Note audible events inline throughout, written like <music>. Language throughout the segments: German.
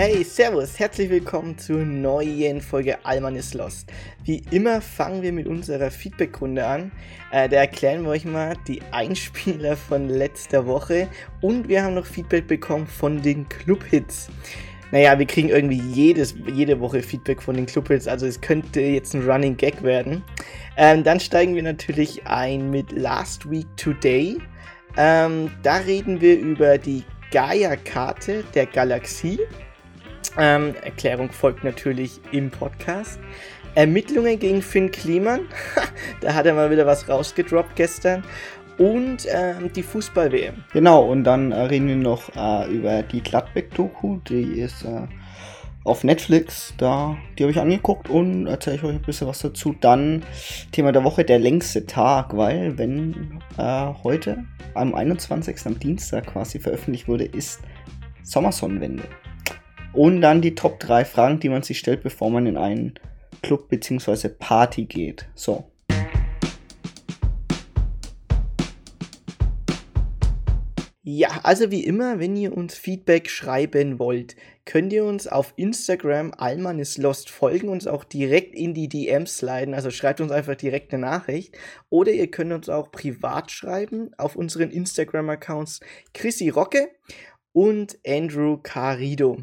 Hey, Servus, herzlich willkommen zur neuen Folge Alman is Lost. Wie immer fangen wir mit unserer Feedback-Runde an. Äh, da erklären wir euch mal die Einspieler von letzter Woche und wir haben noch Feedback bekommen von den Club-Hits. Naja, wir kriegen irgendwie jedes, jede Woche Feedback von den Club-Hits, also es könnte jetzt ein Running Gag werden. Ähm, dann steigen wir natürlich ein mit Last Week Today. Ähm, da reden wir über die Gaia-Karte der Galaxie. Ähm, Erklärung folgt natürlich im Podcast. Ermittlungen gegen Finn Kliman. <laughs> da hat er mal wieder was rausgedroppt gestern. Und ähm, die Fußball-WM. Genau, und dann äh, reden wir noch äh, über die Gladbeck-Doku. Die ist äh, auf Netflix. Da, die habe ich angeguckt und erzähle ich euch ein bisschen was dazu. Dann Thema der Woche, der längste Tag, weil wenn äh, heute am 21. am Dienstag quasi veröffentlicht wurde, ist Sommersonnenwende. Und dann die Top 3 Fragen, die man sich stellt, bevor man in einen Club bzw. Party geht. So. Ja, also wie immer, wenn ihr uns Feedback schreiben wollt, könnt ihr uns auf Instagram Alman is Lost folgen, uns auch direkt in die DMs sliden, also schreibt uns einfach direkt eine Nachricht. Oder ihr könnt uns auch privat schreiben auf unseren Instagram-Accounts Chrissy Rocke und Andrew Carido.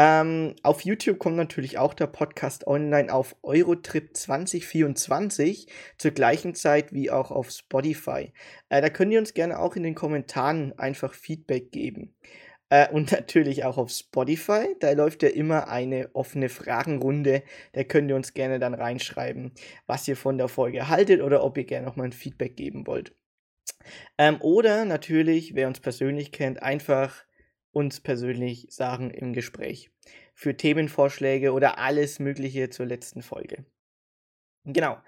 Ähm, auf YouTube kommt natürlich auch der Podcast online auf Eurotrip 2024 zur gleichen Zeit wie auch auf Spotify. Äh, da könnt ihr uns gerne auch in den Kommentaren einfach Feedback geben. Äh, und <laughs> natürlich auch auf Spotify. Da läuft ja immer eine offene Fragenrunde. Da könnt ihr uns gerne dann reinschreiben, was ihr von der Folge haltet oder ob ihr gerne nochmal ein Feedback geben wollt. Ähm, oder natürlich, wer uns persönlich kennt, einfach uns persönlich sagen im Gespräch. Für Themenvorschläge oder alles Mögliche zur letzten Folge. Genau.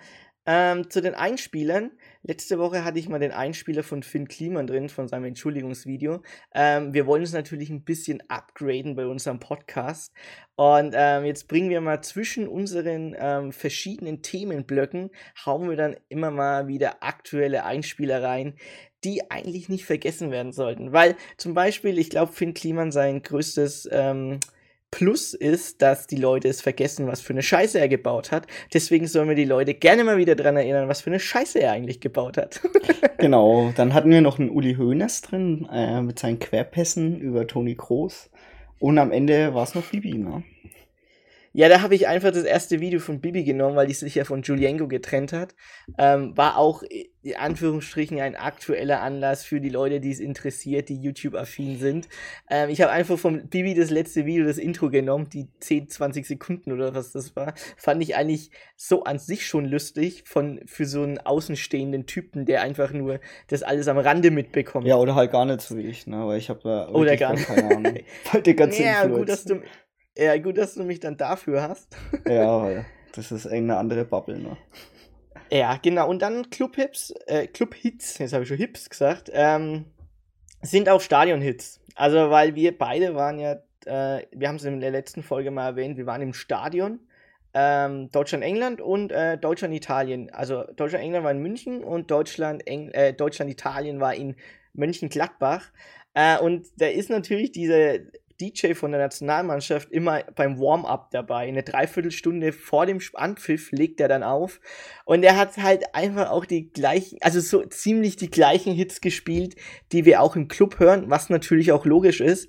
Ähm, zu den Einspielern. Letzte Woche hatte ich mal den Einspieler von Finn Kliman drin, von seinem Entschuldigungsvideo. Ähm, wir wollen es natürlich ein bisschen upgraden bei unserem Podcast. Und ähm, jetzt bringen wir mal zwischen unseren ähm, verschiedenen Themenblöcken, hauen wir dann immer mal wieder aktuelle Einspieler rein, die eigentlich nicht vergessen werden sollten. Weil zum Beispiel, ich glaube, Finn Kliman sein größtes ähm, Plus ist, dass die Leute es vergessen, was für eine Scheiße er gebaut hat. Deswegen sollen wir die Leute gerne mal wieder daran erinnern, was für eine Scheiße er eigentlich gebaut hat. <laughs> genau, dann hatten wir noch einen Uli Hoeneß drin äh, mit seinen Querpässen über Toni Kroos. Und am Ende war es noch Bibi, ne? Ja, da habe ich einfach das erste Video von Bibi genommen, weil die sich ja von Julienko getrennt hat. Ähm, war auch in Anführungsstrichen ein aktueller Anlass für die Leute, die es interessiert, die YouTube-affin sind. Ähm, ich habe einfach von Bibi das letzte Video, das Intro genommen, die 10, 20 Sekunden oder was das war. Fand ich eigentlich so an sich schon lustig von, für so einen außenstehenden Typen, der einfach nur das alles am Rande mitbekommt. Ja, oder halt gar nicht so wie ich, ne? Weil ich habe da oder gar nicht. keine Ahnung. <laughs> Weil der ganze ja, gut, dass du ja, gut, dass du mich dann dafür hast. ja, weil das ist irgendeine andere Bubble, ne? Ja, genau. Und dann Club-Hits, äh, Club-Hits, jetzt habe ich schon Hips gesagt, ähm, sind auch Stadion-Hits. Also, weil wir beide waren ja, äh, wir haben es in der letzten Folge mal erwähnt, wir waren im Stadion. Ähm, Deutschland-England und äh, Deutschland-Italien. Also Deutschland-England war in München und Deutschland-Italien äh, Deutschland war in Mönchengladbach. Äh, und da ist natürlich diese DJ von der Nationalmannschaft immer beim Warm-up dabei. Eine Dreiviertelstunde vor dem Anpfiff legt er dann auf. Und er hat halt einfach auch die gleichen, also so ziemlich die gleichen Hits gespielt, die wir auch im Club hören, was natürlich auch logisch ist.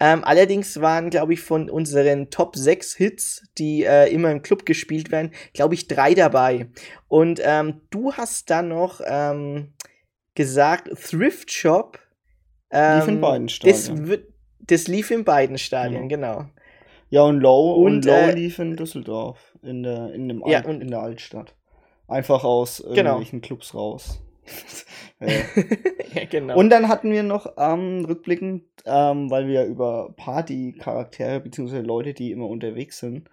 Ähm, allerdings waren, glaube ich, von unseren Top 6 Hits, die äh, immer im Club gespielt werden, glaube ich, drei dabei. Und ähm, du hast dann noch ähm, gesagt, Thrift Shop. Ähm, Lief in beiden Stadien. Das wird, das lief in beiden Stadien, mhm. genau. Ja, und Low, und, und Low äh, lief in Düsseldorf, in der, in, dem ja, Alt, in der Altstadt. Einfach aus genau. irgendwelchen genau. Clubs raus. <laughs> ja, genau. Und dann hatten wir noch ähm, rückblickend, ähm, weil wir über Party-Charaktere bzw. Leute, die immer unterwegs sind,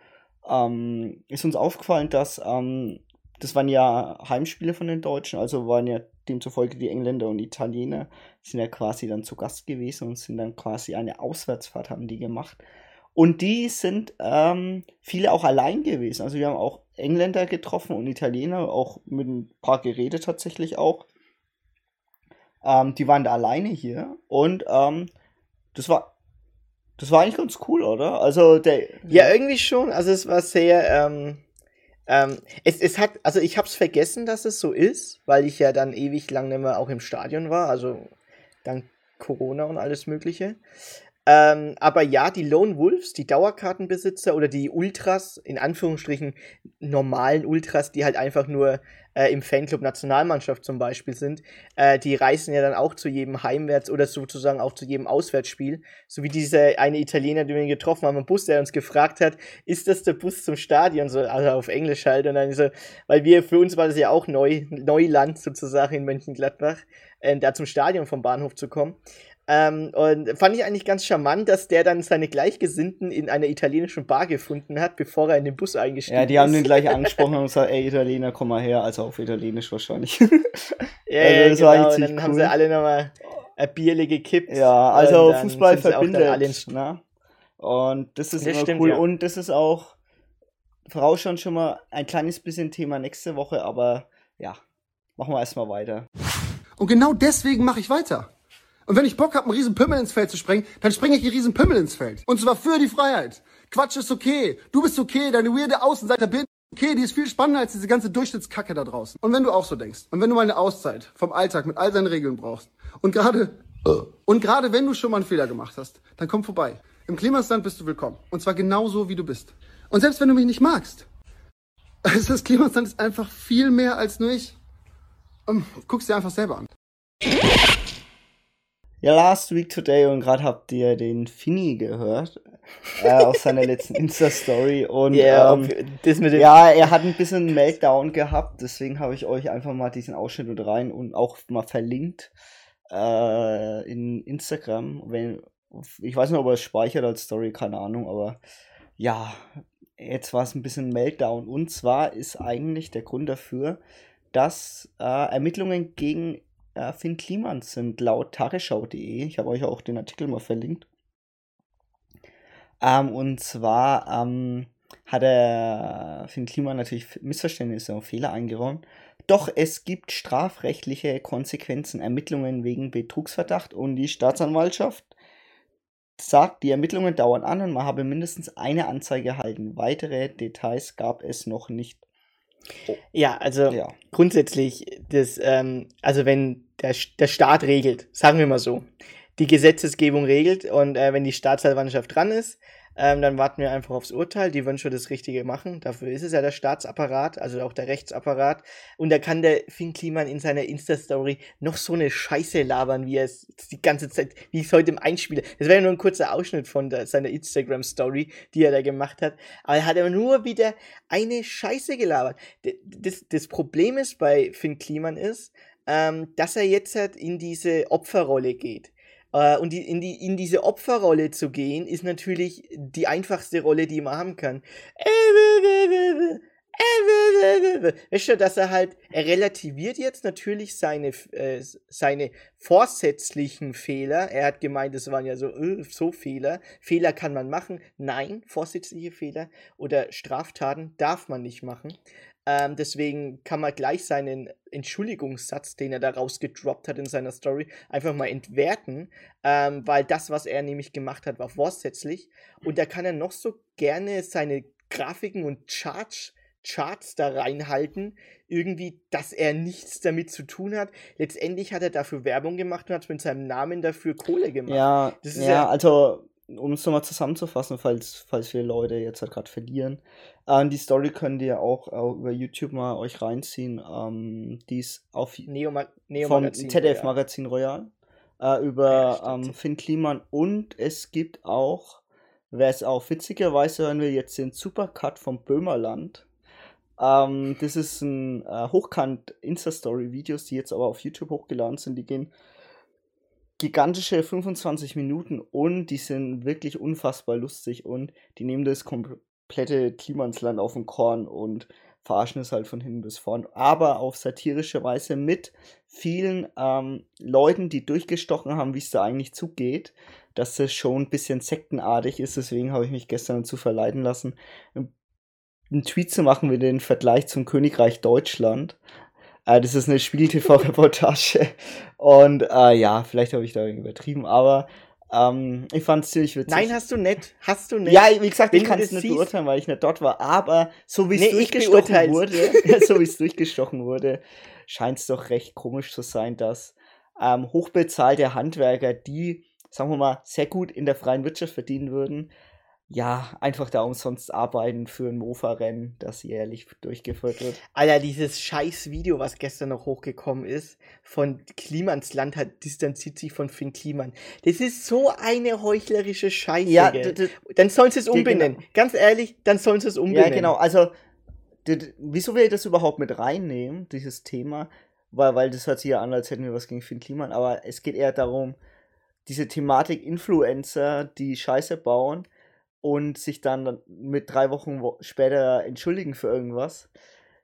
ähm, ist uns aufgefallen, dass ähm, das waren ja Heimspiele von den Deutschen, also waren ja demzufolge die Engländer und Italiener sind ja quasi dann zu Gast gewesen und sind dann quasi eine Auswärtsfahrt haben die gemacht. Und die sind ähm, viele auch allein gewesen. Also wir haben auch Engländer getroffen und Italiener, auch mit ein paar Geräte tatsächlich auch. Ähm, die waren da alleine hier und ähm, das war Das war eigentlich ganz cool, oder? Also der. Ja, irgendwie schon. Also es war sehr. Ähm, ähm, es, es hat, also ich hab's vergessen, dass es so ist, weil ich ja dann ewig lang nicht mehr auch im Stadion war, also dank Corona und alles Mögliche. Ähm, aber ja, die Lone Wolves, die Dauerkartenbesitzer oder die Ultras, in Anführungsstrichen normalen Ultras, die halt einfach nur äh, im Fanclub Nationalmannschaft zum Beispiel sind, äh, die reisen ja dann auch zu jedem Heimwärts- oder sozusagen auch zu jedem Auswärtsspiel. So wie dieser eine Italiener, den wir getroffen haben im Bus, der uns gefragt hat, ist das der Bus zum Stadion? So, also auf Englisch halt. Und dann so, weil wir, für uns war das ja auch neu, Neuland sozusagen in Mönchengladbach, äh, da zum Stadion vom Bahnhof zu kommen. Ähm, und fand ich eigentlich ganz charmant, dass der dann seine Gleichgesinnten in einer italienischen Bar gefunden hat, bevor er in den Bus eingestiegen ist. Ja, die haben den gleich <laughs> angesprochen und gesagt, ey Italiener, komm mal her, also auf Italienisch wahrscheinlich. ja, <laughs> also, ja genau, und dann cool. haben sie alle nochmal ein Bierle gekippt. Ja, also Fußball verbindet. Ne? Und das ist das immer stimmt, cool. Ja. Und das ist auch vorausschauen schon mal ein kleines bisschen Thema nächste Woche, aber ja, machen wir erstmal weiter. Und genau deswegen mache ich weiter. Und wenn ich Bock habe, einen riesen Pimmel ins Feld zu sprengen, dann springe ich einen riesen Pimmel ins Feld. Und zwar für die Freiheit. Quatsch ist okay. Du bist okay. Deine weirde Außenseiter bin okay. Die ist viel spannender als diese ganze Durchschnittskacke da draußen. Und wenn du auch so denkst und wenn du mal eine Auszeit vom Alltag mit all seinen Regeln brauchst und gerade und gerade wenn du schon mal einen Fehler gemacht hast, dann komm vorbei. Im Klimasland bist du willkommen. Und zwar genauso, wie du bist. Und selbst wenn du mich nicht magst, <laughs> also das Klimasland ist einfach viel mehr als nur ich. Guck's dir einfach selber an. Ja, Last Week Today und gerade habt ihr den Fini gehört äh, aus seiner letzten <laughs> Insta-Story und yeah, ähm, ja, er hat ein bisschen Meltdown gehabt, deswegen habe ich euch einfach mal diesen Ausschnitt mit rein und auch mal verlinkt äh, in Instagram. Wenn, ich weiß nicht, ob er es speichert als Story, keine Ahnung, aber ja, jetzt war es ein bisschen Meltdown und zwar ist eigentlich der Grund dafür, dass äh, Ermittlungen gegen äh, Finn Kliman sind laut tagesschau.de. Ich habe euch auch den Artikel mal verlinkt. Ähm, und zwar ähm, hat er Finn Kliman natürlich Missverständnisse und Fehler eingeräumt. Doch es gibt strafrechtliche Konsequenzen, Ermittlungen wegen Betrugsverdacht und die Staatsanwaltschaft sagt, die Ermittlungen dauern an und man habe mindestens eine Anzeige erhalten. Weitere Details gab es noch nicht. Oh. Ja, also ja. grundsätzlich, das, ähm, also wenn der, der Staat regelt, sagen wir mal so, die Gesetzesgebung regelt und äh, wenn die Staatsanwaltschaft dran ist, ähm, dann warten wir einfach aufs Urteil. Die wollen schon das Richtige machen. Dafür ist es ja der Staatsapparat, also auch der Rechtsapparat. Und da kann der Finn Kliman in seiner Insta-Story noch so eine Scheiße labern, wie er es die ganze Zeit, wie ich es heute im Einspieler. Das wäre ja nur ein kurzer Ausschnitt von der, seiner Instagram-Story, die er da gemacht hat. Aber er hat aber nur wieder eine Scheiße gelabert. Das, das Problem ist bei Finn Kliman ist, ähm, dass er jetzt halt in diese Opferrolle geht. Äh, und die, in, die, in diese Opferrolle zu gehen, ist natürlich die einfachste Rolle, die man haben kann. Weißt du, dass er halt, er relativiert jetzt natürlich seine, äh, seine vorsätzlichen Fehler. Er hat gemeint, es waren ja so, äh, so Fehler. Fehler kann man machen. Nein, vorsätzliche Fehler oder Straftaten darf man nicht machen. Ähm, deswegen kann man gleich seinen Entschuldigungssatz, den er da rausgedroppt hat in seiner Story, einfach mal entwerten, ähm, weil das, was er nämlich gemacht hat, war vorsätzlich. Und da kann er noch so gerne seine Grafiken und Charts, Charts da reinhalten, irgendwie, dass er nichts damit zu tun hat. Letztendlich hat er dafür Werbung gemacht und hat mit seinem Namen dafür Kohle gemacht. Ja, ja, ja, also um es nochmal zusammenzufassen, falls, falls viele Leute jetzt halt gerade verlieren. Ähm, die Story könnt ihr auch, auch über YouTube mal euch reinziehen. Ähm, die ist auf Neo, Ma Neo vom Magazin ZDF Magazin Royal äh, über ja, ähm, Finn Kliman und es gibt auch, wer es auch witzigerweise hören will, jetzt den Supercut vom Böhmerland. Ähm, das ist ein äh, hochkant Insta-Story-Videos, die jetzt aber auf YouTube hochgeladen sind. Die gehen gigantische 25 Minuten und die sind wirklich unfassbar lustig und die nehmen das komplette Klimansland auf den Korn und verarschen es halt von hinten bis vorn, aber auf satirische Weise mit vielen ähm, Leuten, die durchgestochen haben, wie es da eigentlich zugeht, dass das schon ein bisschen sektenartig ist. Deswegen habe ich mich gestern dazu verleiten lassen, einen Tweet zu machen mit dem Vergleich zum Königreich Deutschland. Äh, das ist eine Spiegel-TV-Reportage. <laughs> Und äh, ja, vielleicht habe ich da übertrieben, aber Ähm, ich fand es ziemlich witzig. Nein, hast du nicht. Hast du nicht. Ja, wie gesagt, Wenn ich kann es nicht siehst- beurteilen, weil ich nicht dort war. Aber so wie es Nee, <laughs> durchgestochen wurde, so wie es durchgestochen wurde, scheint es doch recht komisch zu sein, dass ähm, hochbezahlte Handwerker, die, sagen wir mal, sehr gut in der freien Wirtschaft verdienen würden, ja, einfach da umsonst arbeiten für ein Mofa-Rennen, das jährlich durchgeführt wird. Alter, dieses scheiß Video, was gestern noch hochgekommen ist, von Klimans Land hat distanziert sich von Finn Kliman. Das ist so eine heuchlerische Scheiße. Ja, dann sollen sie es umbenennen. genau. Ganz ehrlich, dann sollen sie es umbenennen. Ja, genau. Also, wieso wir das überhaupt mit reinnehmen, dieses Thema? Weil, weil das hört sich ja an, als hätten wir was gegen Finn Kliman. Aber es geht eher darum, diese Thematik Influencer, die Scheiße bauen und sich dann mit drei Wochen wo später entschuldigen für irgendwas.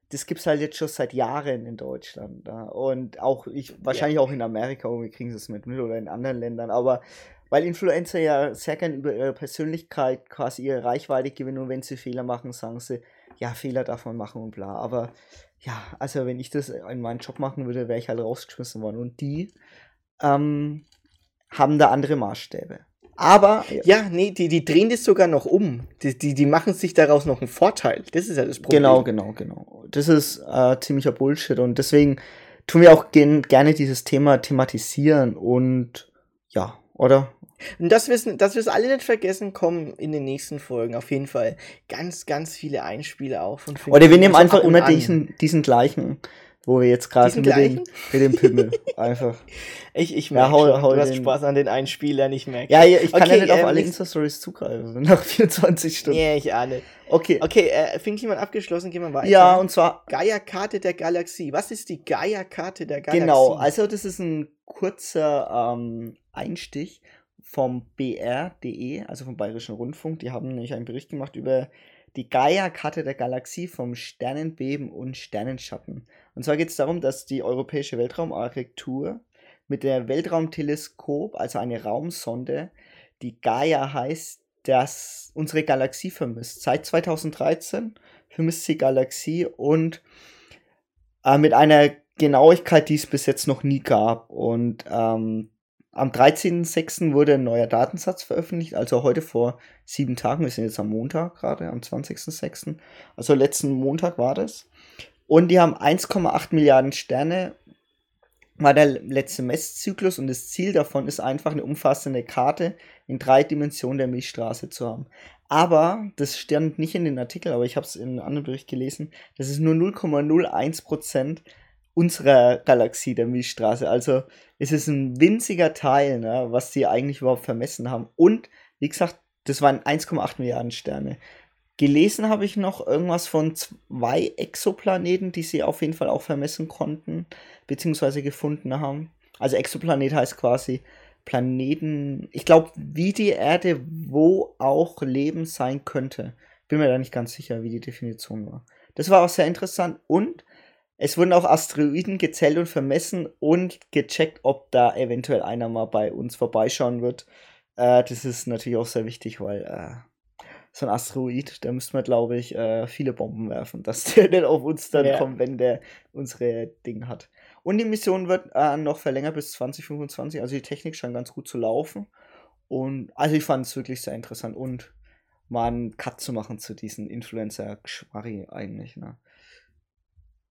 Das gibt's halt jetzt schon seit Jahren in Deutschland. Ja? Und auch, ich, wahrscheinlich auch in Amerika, und wir kriegen es mit mit oder in anderen Ländern. Aber weil Influencer ja sehr gern über ihre Persönlichkeit quasi ihre Reichweite gewinnen und wenn sie Fehler machen, sagen sie, ja, Fehler darf man machen und bla. Aber ja, also wenn ich das in meinem Job machen würde, wäre ich halt rausgeschmissen worden. Und die ähm, haben da andere Maßstäbe. Aber Ja, nee, die, die drehen das sogar noch um. Die, die, die machen sich daraus noch einen Vorteil. Das ist ja das Problem. Genau, genau, genau. Das ist äh, ziemlicher Bullshit und deswegen tun wir auch gen gerne dieses Thema thematisieren und ja, oder? Und dass wir es alle nicht vergessen, kommen in den nächsten Folgen auf jeden Fall ganz, ganz viele Einspiele auch von Oder wir nehmen einfach immer an. diesen, diesen gleichen, wo wir jetzt gerade mit dem, <laughs> mit dem Pimmel einfach. Ich, ich Ja, merke hau- schon, hau du hast den- Spaß an den Einspielern, ich merke. Ja, ja, ich kann Okay, ja nicht auf ähm, alle ich- Insta-Stories zugreifen, <laughs> nach 24 Stunden. Nee, ich ahne. Okay. Okay, äh, Finn Kliman abgeschlossen, gehen wir weiter. Ja, und zwar Gaia-Karte der Galaxie. Was ist die Gaia-Karte der Galaxie? Genau, also das ist ein kurzer ähm, Einstich vom BR.de, also vom Bayerischen Rundfunk. Die haben nämlich einen Bericht gemacht über die Gaia-Karte der Galaxie vom Sternenbeben und Sternenschatten. Und zwar geht es darum, dass die Europäische Weltraumagentur mit der Weltraumteleskop, also eine Raumsonde, die Gaia heißt, dass unsere Galaxie vermisst. Seit 2013 vermisst sie Galaxie und äh, mit einer Genauigkeit, die es bis jetzt noch nie gab. Und ähm, am 13.06. wurde ein neuer Datensatz veröffentlicht, also heute vor sieben Tagen. Wir sind jetzt am Montag gerade, am 20.06. Also letzten Montag war das. Und die haben 1,8 Milliarden Sterne, war der letzte Messzyklus und das Ziel davon ist einfach eine umfassende Karte in drei Dimensionen der Milchstraße zu haben. Aber, das stand nicht in den Artikel, aber ich habe es in einem anderen Bericht gelesen, das ist nur 0,01% unserer Galaxie der Milchstraße. Also es ist ein winziger Teil, ne, was sie eigentlich überhaupt vermessen haben. Und, wie gesagt, das waren 1,8 Milliarden Sterne. Gelesen habe ich noch irgendwas von zwei Exoplaneten, die sie auf jeden Fall auch vermessen konnten, beziehungsweise gefunden haben. Also Exoplanet heißt quasi Planeten, ich glaube, wie die Erde, wo auch Leben sein könnte. Bin mir da nicht ganz sicher, wie die Definition war. Das war auch sehr interessant und es wurden auch Asteroiden gezählt und vermessen und gecheckt, ob da eventuell einer mal bei uns vorbeischauen wird. Äh, das ist natürlich auch sehr wichtig, weil äh, so ein Asteroid, da müsste man, glaube ich, äh, viele Bomben werfen, dass <laughs> der nicht auf uns dann Ja. kommt, wenn der unsere Dinge hat. Und die Mission wird äh, noch verlängert bis 2025, also die Technik scheint ganz gut zu laufen. Und also ich fand es wirklich sehr interessant und mal einen Cut zu machen zu diesen Influencer-Geschmarri eigentlich. Ne?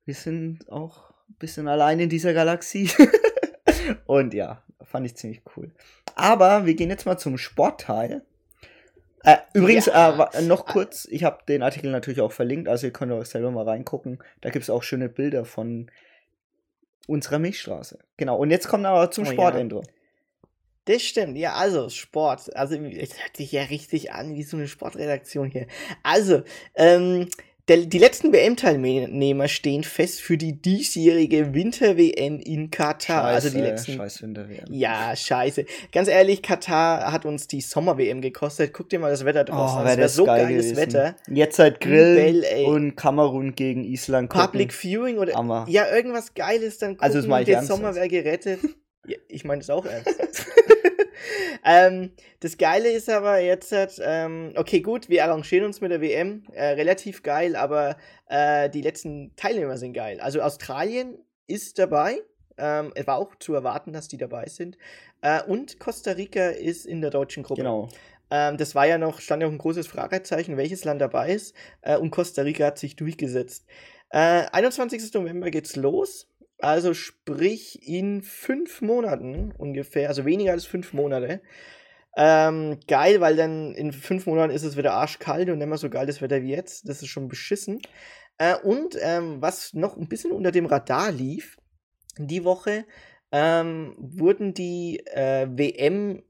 Wir sind auch ein bisschen allein in dieser Galaxie. <laughs> und ja, fand ich ziemlich cool. Aber wir gehen jetzt mal zum Sportteil. Äh, übrigens, Ja. äh, noch kurz, ich habe den Artikel natürlich auch verlinkt, also ihr könnt auch selber mal reingucken. Da gibt es auch schöne Bilder von unserer Milchstraße. Genau, und jetzt kommen wir aber zum Oh ja. Sportintro. Das stimmt, ja, also Sport. Also, es hört sich ja richtig an wie so eine Sportredaktion hier. Also, ähm, der, die letzten WM-Teilnehmer stehen fest für die diesjährige Winter-WM in Katar. also die letzten. Scheiß Winter-WM. Ja, scheiße. Ganz ehrlich, Katar hat uns die Sommer-WM gekostet. Guck dir mal das Wetter draußen an. wär Das Oh, das wär so geil geiles gewesen. Wetter. Jetzt halt Grill Übel, ey. und Kamerun gegen Island gucken. Public Viewing oder Hammer. ja, irgendwas Geiles dann gucken. Also, das ich der Sommer wäre gerettet. Ja, ich meine das auch ernst. <laughs> ähm, das Geile ist aber jetzt, halt, ähm, okay, gut, wir arrangieren uns mit der WM, äh, relativ geil, aber äh, die letzten Teilnehmer sind geil. Also Australien ist dabei, Ähm, es war auch zu erwarten, dass die dabei sind. Äh, und Costa Rica ist in der deutschen Gruppe. Genau. Ähm, das war ja noch, stand ja auch ein großes Fragezeichen, welches Land dabei ist. Äh, und Costa Rica hat sich durchgesetzt. Äh, 21. November geht's los. Also sprich in fünf Monaten ungefähr, also weniger als fünf Monate. Ähm, geil, weil dann in fünf Monaten ist es wieder arschkalt und nicht mehr so geil das Wetter wie jetzt. Das ist schon beschissen. Äh, und ähm, was noch ein bisschen unter dem Radar lief, die Woche ähm, wurden die äh, WM-Stadien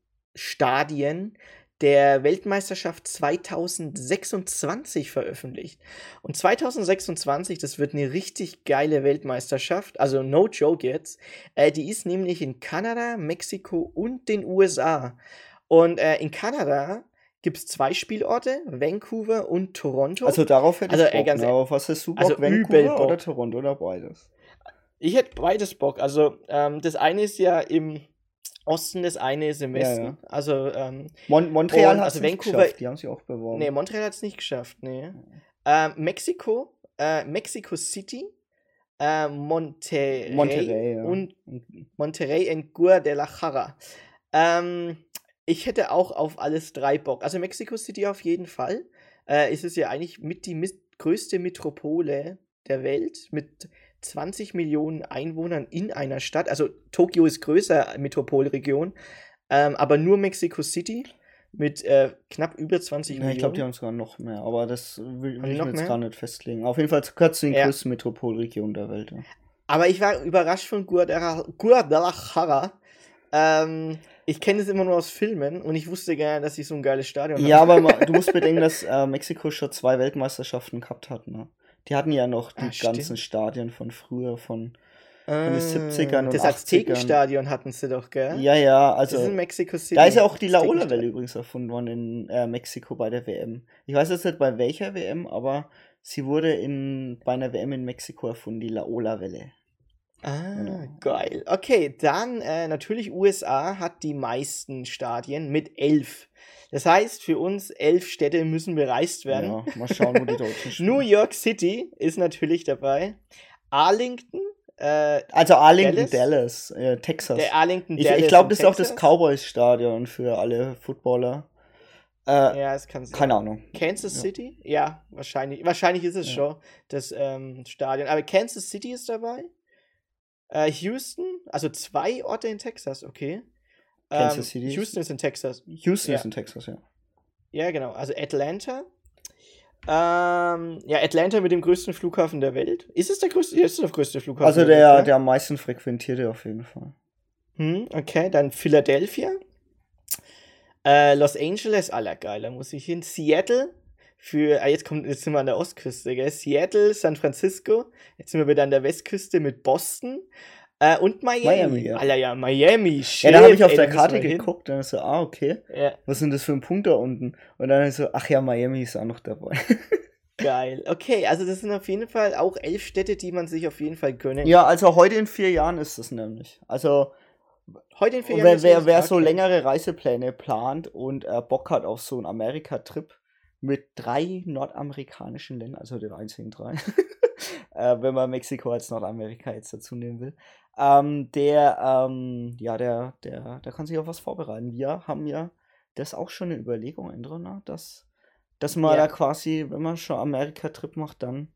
der Weltmeisterschaft 2026 veröffentlicht. Und 2026, das wird eine richtig geile Weltmeisterschaft, also no joke jetzt. Äh, die ist nämlich in Kanada, Mexiko und den USA. Und äh, in Kanada gibt es zwei Spielorte, Vancouver und Toronto. Also darauf hätte Also, ich ey, Bock. ganz ne? Aber was hast du Bock? also Vancouver oder Toronto oder beides? Ich hätte beides Bock. Also, ähm, das eine ist ja im Osten, das eine ist im Ja, Westen. ja. Also, ähm, Mon Montreal hat also es nicht Vancouver- geschafft. Die haben sich auch beworben. nee, Montreal hat es nicht geschafft, nee. Ähm, Mexiko, äh, Mexico City, äh, Monterrey, Monterrey, ja. und Monterrey en Guadalajara. Ähm, ich hätte auch auf alles drei Bock. Also Mexico City auf jeden Fall. Äh, ist es ja eigentlich mit die mis- größte Metropole der Welt mit 20 Millionen Einwohnern in einer Stadt. Also Tokio ist größer Metropolregion, ähm, aber nur Mexico City mit äh, knapp über 20 Ja, Millionen. ich glaube, die haben sogar noch mehr, aber das will, will ich jetzt mehr? gar nicht festlegen. Auf jeden Fall gehört zu den Ja. größten Metropolregionen der Welt. Ja. Aber ich war überrascht von Guadalajara. Ähm, ich kenne es immer nur aus Filmen und ich wusste gar nicht, dass sie so ein geiles Stadion Ja, haben. aber ma- du musst <laughs> bedenken, dass äh, Mexiko schon zwei Weltmeisterschaften gehabt hat. Ne? Die hatten ja noch die Ah, ganzen Stadien von früher, von. Äh, den 70ern und Das 80ern. Aztekenstadion hatten sie doch, gell? Ja, ja, das ist also. in Mexico City. Da ist ja auch die. Laola-Welle übrigens erfunden worden in äh, Mexiko bei der WM. Ich weiß jetzt nicht bei welcher WM, aber sie wurde in, bei einer WM in Mexiko erfunden, die Laola-Welle. Ah, Genau. geil. Okay, dann äh, natürlich USA hat die meisten Stadien mit elf. Das heißt, für uns elf Städte müssen bereist werden. Ja, mal schauen, wo die <laughs> Deutschen spielen. New York City ist natürlich dabei. Arlington, äh, Also Arlington, Dallas? Dallas, äh, Texas. der Arlington Ich, Dallas ich glaube, das ist auch das. Cowboys-Stadion für alle Footballer. Äh, Ja, es kann sein. Keine Ahnung. Kansas Ja. City? Ja, wahrscheinlich. Wahrscheinlich ist es Ja. schon das ähm, Stadion. Aber Kansas City ist dabei. Äh, Houston, also zwei Orte in Texas, okay. Kansas ähm, City ist- Houston ist in Texas. Houston Ja. ist in Texas, ja. Ja, genau. Also Atlanta. Ähm, ja, Atlanta mit dem größten Flughafen der Welt. Ist es der größte? Ja, ist es der größte Flughafen Also der der, Welt. ne? der am meisten frequentierte auf jeden Fall. Hm, okay, dann Philadelphia. Äh, Los Angeles, allergeil, da muss ich hin. Seattle. Für, ah, jetzt, kommt, jetzt sind wir an der Ostküste, gell? Seattle, San Francisco. Jetzt sind wir wieder an der Westküste mit Boston. Äh, und Miami. Miami, ja. Alter, ja, Miami. Ja, Shit, da habe ich auf ey, der Karte geguckt und dann so, ah, okay. Ja, Was sind das für ein Punkt da unten? Und dann so, ach ja, Miami ist auch noch dabei. <laughs> geil. Okay, also das sind auf jeden Fall auch elf Städte, die man sich auf jeden Fall gönnen ja, also heute in vier Jahren ist es nämlich. Also Heute in vier Jahren wer, ist wer, wer so längere Reisepläne plant und äh, Bock hat auf so einen Amerika-Trip mit drei nordamerikanischen Ländern, also den einzigen drei, <laughs> äh, wenn man Mexiko als Nordamerika jetzt dazu nehmen will, ähm, der, ähm, ja, der, der, der kann sich auf was vorbereiten. Wir haben ja das auch schon eine Überlegung, Endrona, dass, dass man Ja. da quasi, wenn man schon Amerika-Trip macht, dann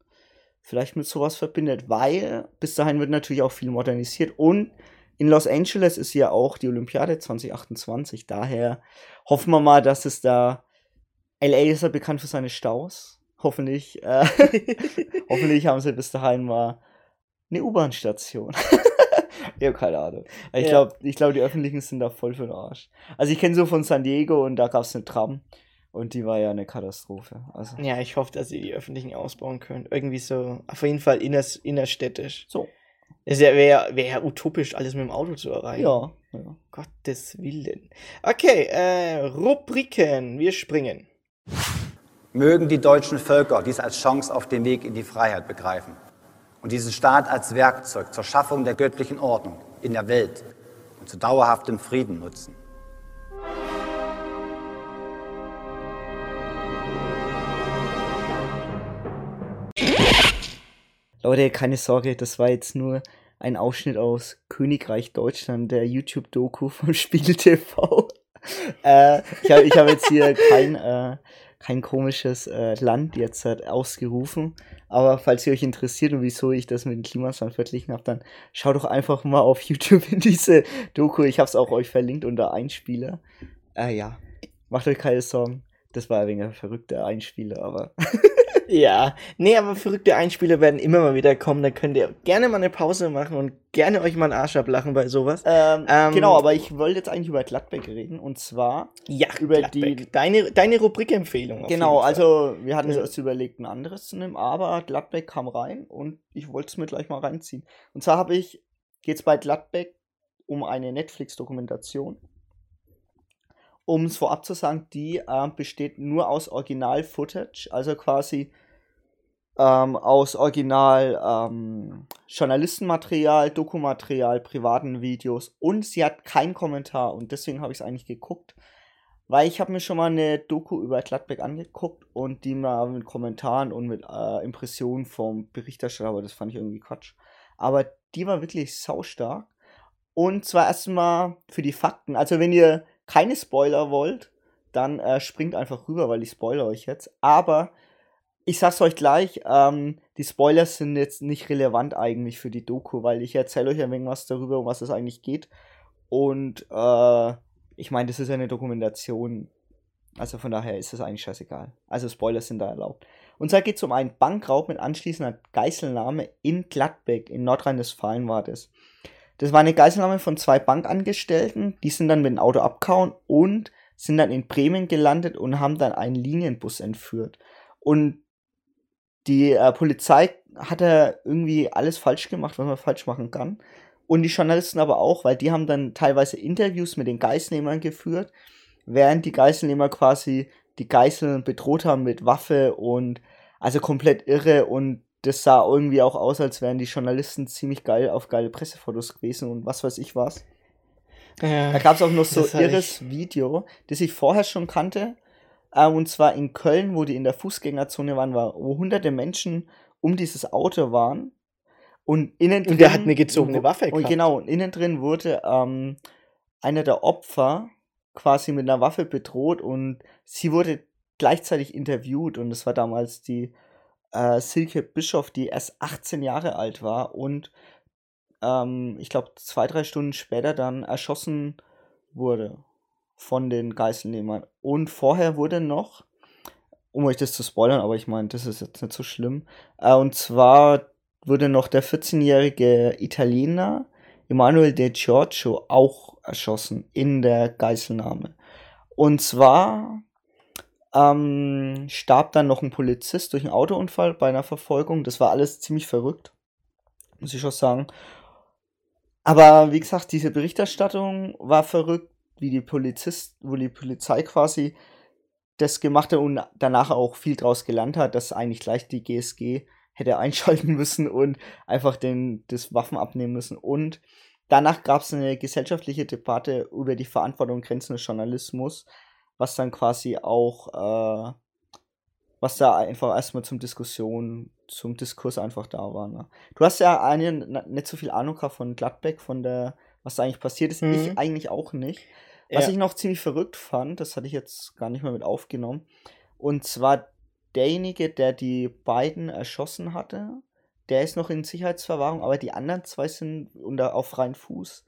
vielleicht mit sowas verbindet, weil bis dahin wird natürlich auch viel modernisiert und in Los Angeles ist ja auch die Olympiade 2028. Daher hoffen wir mal, dass es da. LA ist ja bekannt für seine Staus. Hoffentlich, äh, <laughs> hoffentlich haben sie bis dahin mal eine U-Bahn-Station. <laughs> ich habe keine Ahnung. Ich Ja. glaube, ich glaub, die Öffentlichen sind da voll für den Arsch. Also ich kenne so von San Diego und da gab es eine Tram und die war ja eine Katastrophe. Also Ja, ich hoffe, dass sie die öffentlichen ausbauen können. Irgendwie so, auf jeden Fall inners, innerstädtisch. so. Es wäre wär, wär ja utopisch, alles mit dem Auto zu erreichen. Ja. ja. Gottes Willen. Okay, äh, Rubriken. Wir springen. Mögen die deutschen Völker dies als Chance auf den Weg in die Freiheit begreifen und diesen Staat als Werkzeug zur Schaffung der göttlichen Ordnung in der Welt und zu dauerhaftem Frieden nutzen. Leute, keine Sorge, das war jetzt nur ein Ausschnitt aus Königreich Deutschland, der YouTube-Doku vom <laughs> Spiegel TV. <laughs> äh, ich habe hab jetzt hier kein, äh, kein komisches äh, Land jetzt halt ausgerufen. Aber falls ihr euch interessiert und wieso ich das mit dem Klimasland verglichen habe, dann schaut doch einfach mal auf YouTube in diese Doku. Ich habe es auch euch verlinkt unter Einspieler. Äh, ja, macht euch keine Sorgen. Das war ein wenig ein verrückter Einspieler, aber. <laughs> Ja, nee, aber verrückte Einspieler werden immer mal wieder kommen. Da könnt ihr gerne mal eine Pause machen und gerne euch mal einen Arsch ablachen bei sowas. Ähm, ähm, genau, aber ich wollte jetzt eigentlich über Gladbeck reden und zwar ja, über Gladbeck. die deine deine Rubrikempfehlung. Genau, also wir hatten ja. uns überlegt, ein anderes zu nehmen, aber Gladbeck kam rein und ich wollte es mir gleich mal reinziehen. Und zwar habe ich geht's bei Gladbeck um eine Netflix-Dokumentation um es vorab zu sagen, die äh, besteht nur aus Original-Footage, also quasi ähm, aus Original ähm, Journalistenmaterial, Dokumaterial, privaten Videos und sie hat keinen Kommentar und deswegen habe ich es eigentlich geguckt, weil ich habe mir schon mal eine Doku über Gladbeck angeguckt und die mal mit Kommentaren und mit äh, Impressionen vom Berichterstatter, aber das fand ich irgendwie Quatsch. Aber die war wirklich saustark und zwar erstmal für die Fakten. Also wenn ihr keine Spoiler wollt, dann äh, springt einfach rüber, weil ich spoilere euch jetzt. Aber ich sag's euch gleich, ähm, die Spoilers sind jetzt nicht relevant eigentlich für die Doku, weil ich erzähle euch ein wenig was darüber, um was es eigentlich geht. Und äh, ich meine, das ist ja eine Dokumentation. Also von daher ist es eigentlich scheißegal. Also Spoilers sind da erlaubt. Und zwar geht es um einen Bankraub mit anschließender Geiselnahme in Gladbeck, in Nordrhein-Westfalen war das. Das war eine Geiselnahme von zwei Bankangestellten, die sind dann mit dem Auto abgehauen und sind dann in Bremen gelandet und haben dann einen Linienbus entführt. Und die äh, Polizei hat da irgendwie alles falsch gemacht, was man falsch machen kann. Und die Journalisten aber auch, weil die haben dann teilweise Interviews mit den Geiselnehmern geführt, während die Geiselnehmer quasi die Geiseln bedroht haben mit Waffe und also komplett irre und das sah irgendwie auch aus, als wären die Journalisten ziemlich geil auf geile Pressefotos gewesen und was weiß ich was. Ja, da gab es auch noch so irres ich... Video, das ich vorher schon kannte. Äh, und zwar in Köln, wo die in der Fußgängerzone waren, war, wo hunderte Menschen um dieses Auto waren. Und innen drin. Und der hat eine gezogene Waffe gehabt. Und genau, und innen drin wurde ähm, einer der Opfer quasi mit einer Waffe bedroht und sie wurde gleichzeitig interviewt und das war damals die äh, Silke Bischof, die erst 18 Jahre alt war und ähm, ich glaube zwei, drei Stunden später dann erschossen wurde von den Geiselnehmern. Und vorher wurde noch, um euch das zu spoilern, aber ich meine, das ist jetzt nicht so schlimm, äh, und zwar wurde noch der 14-jährige Italiener Emanuel De Giorgio auch erschossen in der Geiselnahme. Und zwar ähm, starb dann noch ein Polizist durch einen Autounfall bei einer Verfolgung. Das war alles ziemlich verrückt, muss ich schon sagen. Aber wie gesagt, diese Berichterstattung war verrückt, wie die Polizist, wo die Polizei quasi das gemacht hat und danach auch viel draus gelernt hat, dass eigentlich gleich die GSG hätte <laughs> einschalten müssen und einfach den, das Waffen abnehmen müssen. Und danach gab es eine gesellschaftliche Debatte über die Verantwortung und Grenzen des Journalismus was dann quasi auch, äh, was da einfach erstmal zum Diskussion, zum Diskurs einfach da war. Ne? Du hast ja eine, nicht so viel Ahnung gehabt von Gladbeck, von der, was da eigentlich passiert ist. Mhm. Ich eigentlich auch nicht. Was ja. ich noch ziemlich verrückt fand, das hatte ich jetzt gar nicht mehr mit aufgenommen, und zwar derjenige, der die beiden erschossen hatte, der ist noch in Sicherheitsverwahrung, aber die anderen zwei sind unter auf freien Fuß.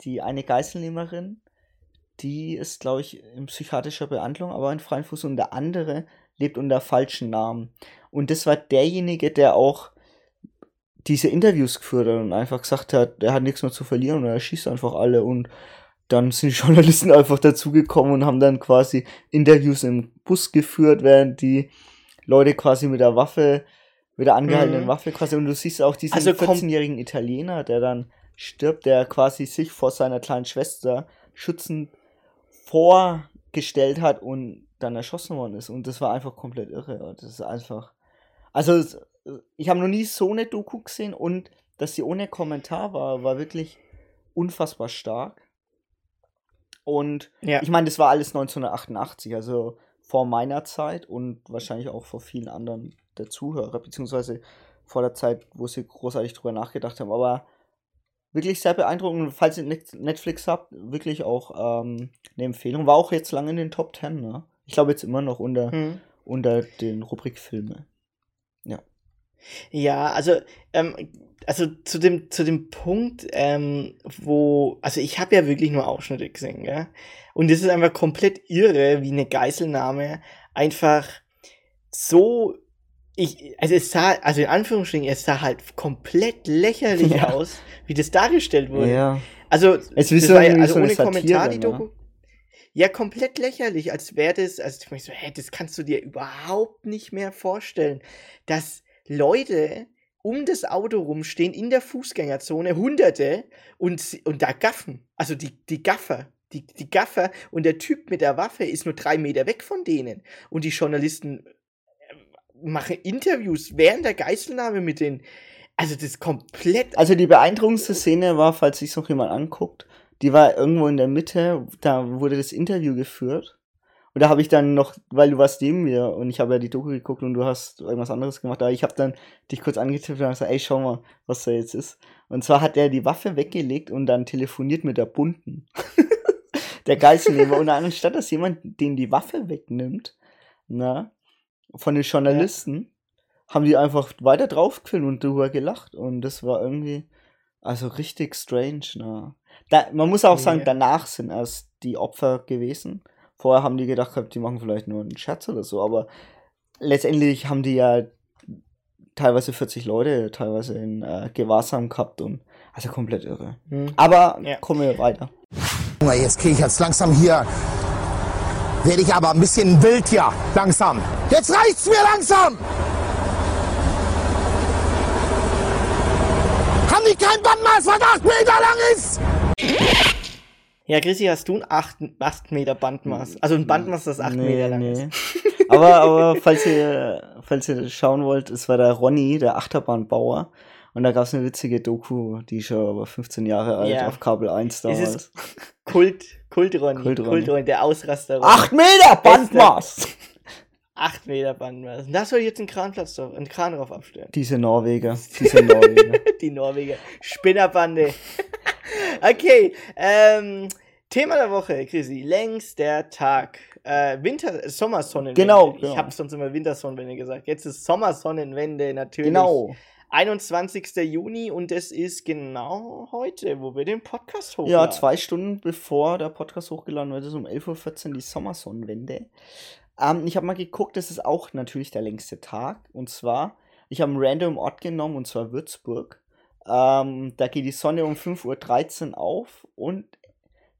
Die eine Geiselnehmerin die ist, glaube ich, in psychiatrischer Behandlung, aber in freien Fuß und der andere lebt unter falschen Namen. Und das war derjenige, der auch diese Interviews geführt hat und einfach gesagt hat, er hat nichts mehr zu verlieren und er schießt einfach alle und dann sind die <laughs> Journalisten einfach dazugekommen und haben dann quasi Interviews im Bus geführt, während die Leute quasi mit der Waffe, mit der angehaltenen mhm. Waffe quasi, und du siehst auch diesen also 14-jährigen Italiener, der dann stirbt, der quasi sich vor seiner kleinen Schwester schützen vorgestellt hat und dann erschossen worden ist. Und das war einfach komplett irre. Das ist einfach. Also, ich habe noch nie so eine Doku gesehen und dass sie ohne Kommentar war, war wirklich unfassbar stark. Und ja. ich meine, das war alles 1988, also vor meiner Zeit und wahrscheinlich auch vor vielen anderen der Zuhörer, beziehungsweise vor der Zeit, wo sie großartig drüber nachgedacht haben. Aber wirklich sehr beeindruckend. Falls ihr Net- Netflix habt, wirklich auch ähm, eine Empfehlung. War auch jetzt lange in den Top 10, ne? Ich glaube jetzt immer noch unter, Hm. unter den Rubrik Filme. Ja, also, ähm, also zu dem, zu dem Punkt, ähm, wo, also ich habe ja wirklich nur Ausschnitte gesehen, gell? Und es ist einfach komplett irre, wie eine Geiselnahme einfach so, ich, also es sah, also in Anführungsstrichen, es sah halt komplett lächerlich Ja. aus, wie das dargestellt wurde. Ja. Also, Es ist war also so ohne Kommentar Satire, die ne? Doku. Ja, komplett lächerlich, als wäre das, also ich meine so, hä, das kannst du dir überhaupt nicht mehr vorstellen, dass Leute um das Auto rumstehen in der Fußgängerzone, Hunderte, und, und da gaffen. Also die, die Gaffer, die, die Gaffer und der Typ mit der Waffe ist nur drei Meter weg von denen. Und die Journalisten machen Interviews während der Geiselnahme mit den. Also das ist komplett. Also die beeindruckendste Szene war, falls sich noch jemand anguckt, die war irgendwo in der Mitte, da wurde das Interview geführt. Und da habe ich dann noch, weil du warst neben mir und ich habe ja die Doku geguckt und du hast irgendwas anderes gemacht, aber ich habe dann dich kurz angetippt und gesagt, ey, schau mal, was da jetzt ist. Und zwar hat er die Waffe weggelegt und dann telefoniert mit der Bunten. <laughs> der Geiselnehmer. Und anstatt dass jemand den die Waffe wegnimmt, na, von den Journalisten, haben die einfach weiter draufgefilmt und drüber gelacht. Und das war irgendwie, also richtig strange. Na. Da, man muss auch sagen, Ja. danach sind erst die Opfer gewesen. Vorher haben die gedacht, gehabt, die machen vielleicht nur einen Scherz oder so, aber letztendlich haben die ja teilweise 40 Leute teilweise in äh, Gewahrsam gehabt und also komplett irre. Hm. Aber Ja. kommen wir weiter. Junge, Jetzt kriege ich jetzt langsam hier. Werde ich aber ein bisschen wild hier. Langsam. Jetzt reicht's mir langsam! Haben die kein Bandmaß, was acht Meter lang ist? Ja, Chrissy, hast du ein 8, 8 Meter Bandmaß? Also ein Bandmaß, das 8 Meter lang ist. <laughs> aber, aber falls ihr, falls ihr schauen wollt, es war der Ronny, der Achterbahnbauer. Und da gab es eine witzige Doku, die ist schon aber 15 Jahre alt Ja. auf Kabel 1 Es damals. ist Kult, Kultronny, Kultronny. Kultronny, der Ausraster. Acht Meter Bandmaß! 8 <laughs> Meter Bandmaß. Und Da soll jetzt ein Kranplatz drauf, ein Kran drauf abstellen. Diese Norweger, <laughs> diese Norweger. Die Norweger. Spinnerbande. <laughs> okay, ähm, Thema der Woche, Chrissy. Längster Tag. Äh, Winter, Sommersonnenwende. Genau, Ich genau. habe sonst immer Wintersonnenwende gesagt. Jetzt ist Sommersonnenwende natürlich. genau. 21. Juni und es ist genau heute, wo wir den Podcast hochladen. Ja, zwei Stunden bevor der Podcast hochgeladen wird, ist um 11.14 Uhr die Sommersonnenwende. Ähm, ich habe mal geguckt, das ist auch natürlich der längste Tag. Und zwar, ich habe einen random Ort genommen, und zwar Würzburg. Ähm, da geht die Sonne um 5.13 Uhr auf und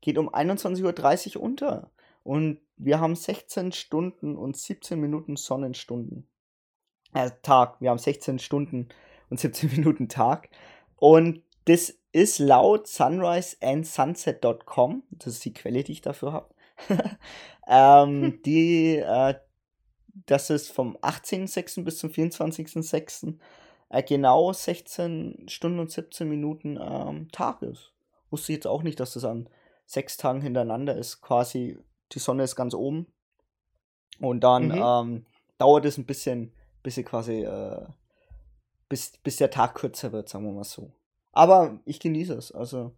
geht um 21.30 Uhr unter. Und wir haben 16 Stunden und 17 Minuten Sonnenstunden. Äh, Tag. Wir haben 16 Stunden und 17 <laughs> Minuten Tag. Und das ist laut sunriseandsunset.com, das ist die Quelle, die ich dafür habe, <laughs> ähm, die, äh, das ist vom 18.06. bis zum 24.06. Äh, genau 16 Stunden und 17 Minuten ähm, Tag ist. Wusste ich jetzt auch nicht, dass das an sechs Tagen hintereinander ist. Quasi, die Sonne ist ganz oben. Und dann Mhm. ähm, dauert es ein bisschen, bis sie quasi, äh, bis, bis der Tag kürzer wird, sagen wir mal so. Aber ich genieße es. Also,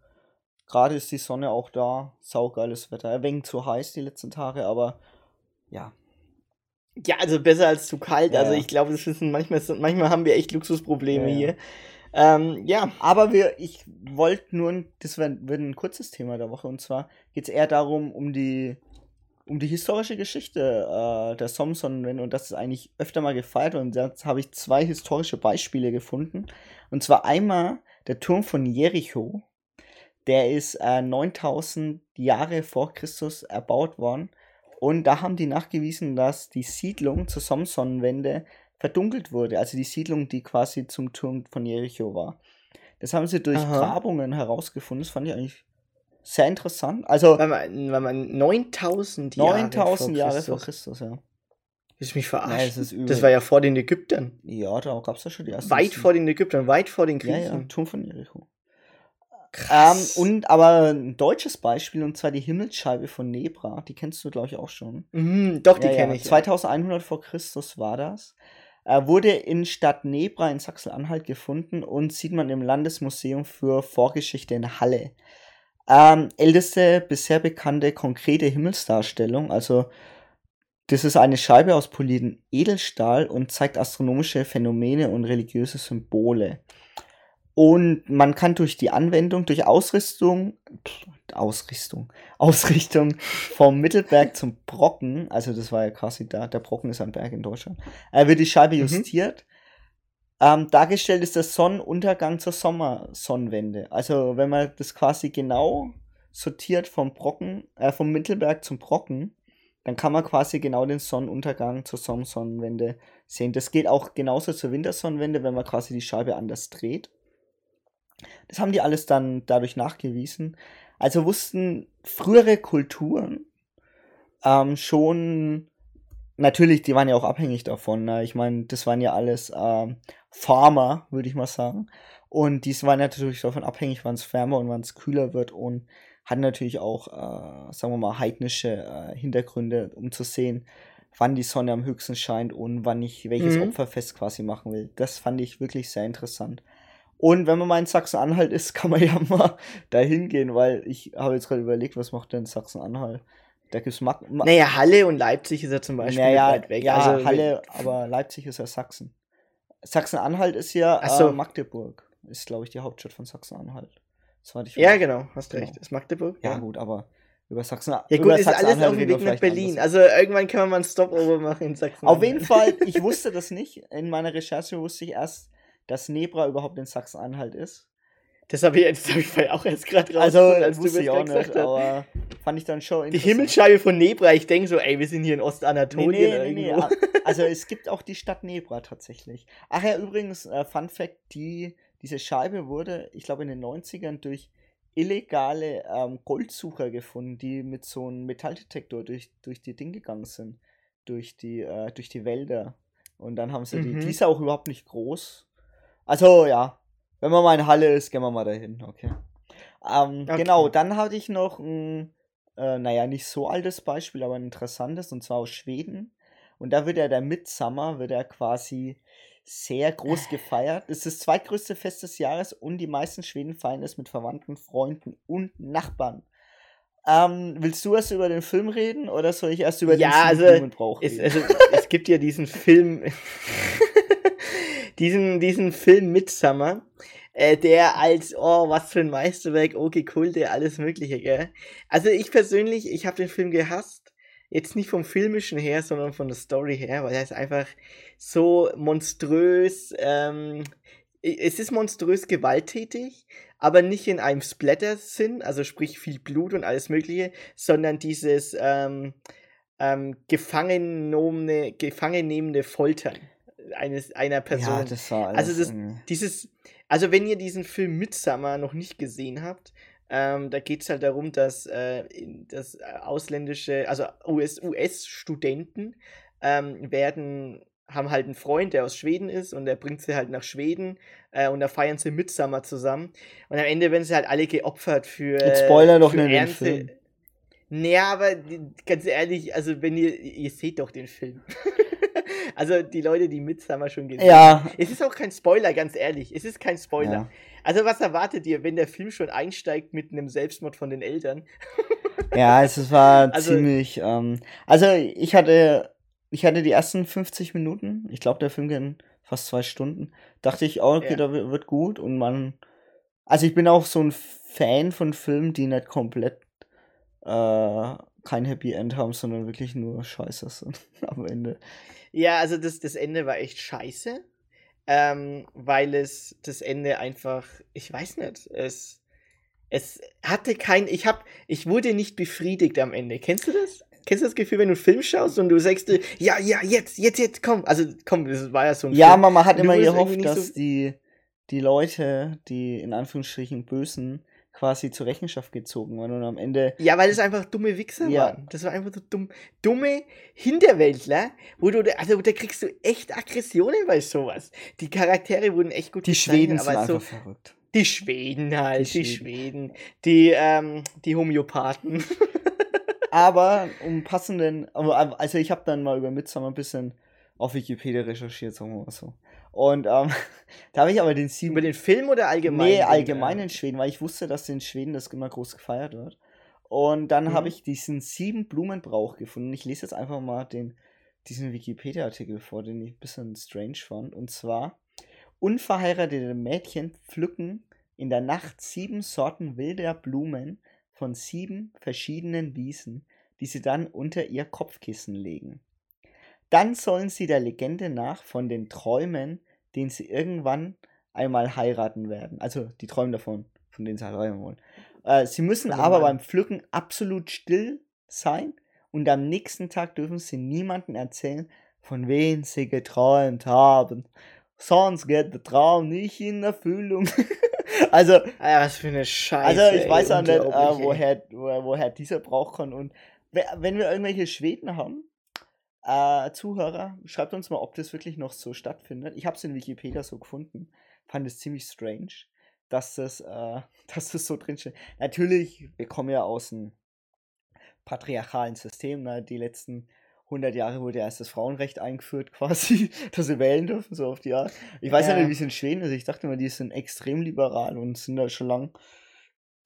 gerade ist die Sonne auch da. Saugeiles Wetter. Ein wenig zu heiß die letzten Tage, aber ja. Ja, also besser als zu kalt. Ja, also ich glaube, das wissen manchmal, manchmal haben wir echt Luxusprobleme Ja, hier. Ähm, ja, Aber wir, ich wollte nur, das wird ein kurzes Thema der Woche, und zwar geht es eher darum, um die, um die historische Geschichte äh, der Sommersonnenwende und das ist eigentlich öfter mal gefeiert und jetzt habe ich zwei historische Beispiele gefunden. Und zwar einmal der Turm von Jericho, der ist äh, 9000 Jahre vor Christus erbaut worden und da haben die nachgewiesen, dass die Siedlung zur Sommersonnenwende verdunkelt wurde, also die Siedlung, die quasi zum Turm von Jericho war. Das haben sie durch Aha. Grabungen herausgefunden. Das fand ich eigentlich sehr interessant. Also weil man, weil man 9000 Jahre 9000 vor Jahre vor Christus. Ja. Willst du mich Nein, verarschen? es ist übel. das war ja vor den Ägyptern. Ja, da gab es ja schon die ersten. Weit Siedlungen. vor den Ägyptern, weit vor den Ja, ja, Griechen. Turm von Jericho. Ähm, Krass. und aber ein deutsches Beispiel, und zwar die Himmelsscheibe von Nebra. Die kennst du, glaube ich, auch schon. Mhm, doch, die Ja, kenne ja. ich. ja. 2100 vor Christus war das. Er wurde in Stadt Nebra in Sachsen-Anhalt gefunden und sieht man im Landesmuseum für Vorgeschichte in Halle. Ähm, älteste bisher bekannte konkrete Himmelsdarstellung, also das ist eine Scheibe aus poliertem Edelstahl und zeigt astronomische Phänomene und religiöse Symbole. Und man kann durch die Anwendung, durch Ausrüstung, Ausrichtung, <laughs> Ausrichtung vom Mittelberg zum Brocken, also das war ja quasi da, der Brocken ist ein Berg in Deutschland, äh, wird die Scheibe Mhm. justiert. Ähm, dargestellt ist der Sonnenuntergang zur Sommersonnenwende. Also wenn man das quasi genau sortiert vom Brocken, äh, vom Mittelberg zum Brocken, dann kann man quasi genau den Sonnenuntergang zur Sommersonnenwende sehen. Das geht auch genauso zur Wintersonnenwende, wenn man quasi die Scheibe anders dreht. Das haben die alles dann dadurch nachgewiesen. Also wussten frühere Kulturen ähm, schon, natürlich, die waren ja auch abhängig davon. Ne? Ich meine, das waren ja alles ähm, Farmer, würde ich mal sagen. Und die waren natürlich davon abhängig, wann es wärmer und wann es kühler wird und hatten natürlich auch, äh, sagen wir mal, heidnische äh, Hintergründe, um zu sehen, wann die Sonne am höchsten scheint und wann ich welches Mhm. Opferfest quasi machen will. Das fand ich wirklich sehr interessant. Und wenn man mal in Sachsen-Anhalt ist, <laughs> kann man ja mal da hingehen, weil ich habe jetzt gerade überlegt, was macht denn Sachsen-Anhalt? Da gibt's Mag Ma Naja, Halle und Leipzig ist ja zum Beispiel naja, weit weg. ja, also, Halle, aber Leipzig ist ja Sachsen. Sachsen-Anhalt ist ja so. äh, Magdeburg. Ist, glaube ich, die Hauptstadt von Sachsen-Anhalt. Ja, genau, hast Genau. recht. Ist Magdeburg. Ja, gut, aber über Sachsen Ja gut, über ist alles Sachsen-Anhalt auf dem Weg nach Berlin. anders. Also irgendwann kann man mal einen Stopover machen in Sachsen. Auf jeden Fall, ich wusste das nicht. In meiner Recherche wusste ich erst, dass Nebra überhaupt in Sachsen-Anhalt ist. Das habe ich, das hab ich auch erst gerade Also, rausgefunden, als du wusste ich auch nicht, hast. aber fand ich dann schon Die. Himmelsscheibe von Nebra, ich denke so, ey, wir sind hier in Nee, Ostanatolien nee, nee, nee. irgendwo. a- <laughs> Also es gibt auch die Stadt Nebra tatsächlich. Ach ja, übrigens, äh, Fun Fact, die, diese Scheibe wurde, ich glaube in den 90ern durch illegale ähm, Goldsucher gefunden, die mit so einem Metalldetektor durch, durch die Ding gegangen sind. Durch die, äh, durch die Wälder. Und dann haben sie die, Mhm. die ist ja auch überhaupt nicht groß. Also ja, wenn man mal in Halle ist, gehen wir mal dahin, okay. Ähm, Okay. Genau, dann hatte ich noch ein, äh, naja, nicht so altes Beispiel, aber ein interessantes, und zwar aus Schweden. Und da wird ja der Midsummer, wird ja quasi sehr groß gefeiert. Es ist das zweitgrößte Fest des Jahres und die meisten Schweden feiern es mit Verwandten, Freunden und Nachbarn. Ähm, willst du erst über den Film reden oder soll ich erst über Ja, den also, Blumenbrauch Es, reden? also, es gibt ja diesen Film, <laughs> diesen, diesen Film Midsummer, äh, der als, oh, was für ein Meisterwerk, okay, Kulte, alles Mögliche, gell? Also ich persönlich, ich habe den Film gehasst. Jetzt nicht vom filmischen her, sondern von der Story her, weil er ist einfach so monströs, ähm, es ist monströs gewalttätig, aber nicht in einem Splatter-Sinn, also sprich viel Blut und alles Mögliche, sondern dieses ähm, ähm, gefangennehmende Foltern eines, einer Person. ja, das war alles also das, irgendwie- dieses, also wenn ihr diesen Film Midsummer noch nicht gesehen habt, ähm, da geht es halt darum, dass, äh, dass äh, ausländische, also US US-Studenten ähm, werden, haben halt einen Freund, der aus Schweden ist und der bringt sie halt nach Schweden äh, und da feiern sie Midsummer zusammen und am Ende werden sie halt alle geopfert für Jetzt spoiler doch nicht den. Film. Naja, aber ganz ehrlich, also wenn ihr, ihr seht doch den Film. <laughs> also die Leute, die Midsummer schon gesehen haben. Ja, Es ist auch kein Spoiler, ganz ehrlich. Es ist kein Spoiler. ja. Also, was erwartet ihr, wenn der Film schon einsteigt mit einem Selbstmord von den Eltern? Ja, es war <laughs> Also- ziemlich. Ähm, also ich hatte, ich hatte die ersten 50 Minuten. Ich glaube, der Film ging fast zwei Stunden. Dachte ich, oh, okay, Ja. da wi- wird gut. Und man, also ich bin auch so ein Fan von Filmen, die nicht komplett äh, kein Happy End haben, sondern wirklich nur Scheiße sind <laughs> am Ende. Ja, also das, das Ende war echt scheiße. Ähm, weil es das Ende einfach, ich weiß nicht, es, es hatte kein, ich hab, ich wurde nicht befriedigt am Ende. Kennst du das? Kennst du das Gefühl, wenn du einen Film schaust und du sagst, ja, ja, jetzt, jetzt, jetzt, komm. Also, komm, das war ja so ein Ja, Film. man hat immer gehofft, dass so- die, die Leute, die in Anführungsstrichen Bösen, quasi zur Rechenschaft gezogen werden und am Ende Ja, weil es einfach dumme Wichser Ja. waren. Das war einfach so dumm, dumme Hinterwäldler, wo du, also da kriegst du echt Aggressionen bei sowas. Die Charaktere wurden echt gut die Schweden sind einfach so, verrückt. die Schweden halt, Die die Schweden, die, ähm, die Homöopathen. <laughs> Aber um passenden, also ich habe dann mal über Midsommar ein bisschen auf Wikipedia recherchiert, sagen wir mal so. Und ähm, <laughs> da habe ich aber den sieben. Über den Film oder allgemein? Nee, allgemein in Schweden, weil ich wusste, dass in Schweden das immer groß gefeiert wird. Und dann Mhm. habe ich diesen sieben Blumenbrauch gefunden. Ich lese jetzt einfach mal den, diesen Wikipedia-Artikel vor, den ich ein bisschen strange fand. Und zwar: Unverheiratete Mädchen pflücken in der Nacht sieben Sorten wilder Blumen von sieben verschiedenen Wiesen, die sie dann unter ihr Kopfkissen legen. Dann sollen sie der Legende nach von den Träumen, den sie irgendwann einmal heiraten werden. Also die träumen davon, von denen sie heiraten wollen. Äh, sie müssen dem aber beim Pflücken absolut still sein und am nächsten Tag dürfen sie niemandem erzählen, von wem sie geträumt haben. Sonst geht der Traum nicht in Erfüllung. <laughs> also, Ah, was für eine Scheiße. also ich ey, weiß auch nicht, äh, woher, woher, dieser Brauch kommt. Und we- wenn wir irgendwelche Schweden haben, äh, Zuhörer, schreibt uns mal, ob das wirklich noch so stattfindet. Ich habe es in Wikipedia so gefunden. Fand es ziemlich strange, dass das, äh, <laughs> dass das so drinsteht. Natürlich, wir kommen ja aus einem patriarchalen System. Ne? Die letzten 100 Jahre wurde ja erst das Frauenrecht eingeführt, <laughs> quasi, dass sie wählen dürfen, so auf die Art. Ich weiß ja, Ja. nicht, wie es in Schweden ist. Ich dachte immer, die sind extrem liberal und sind da schon lang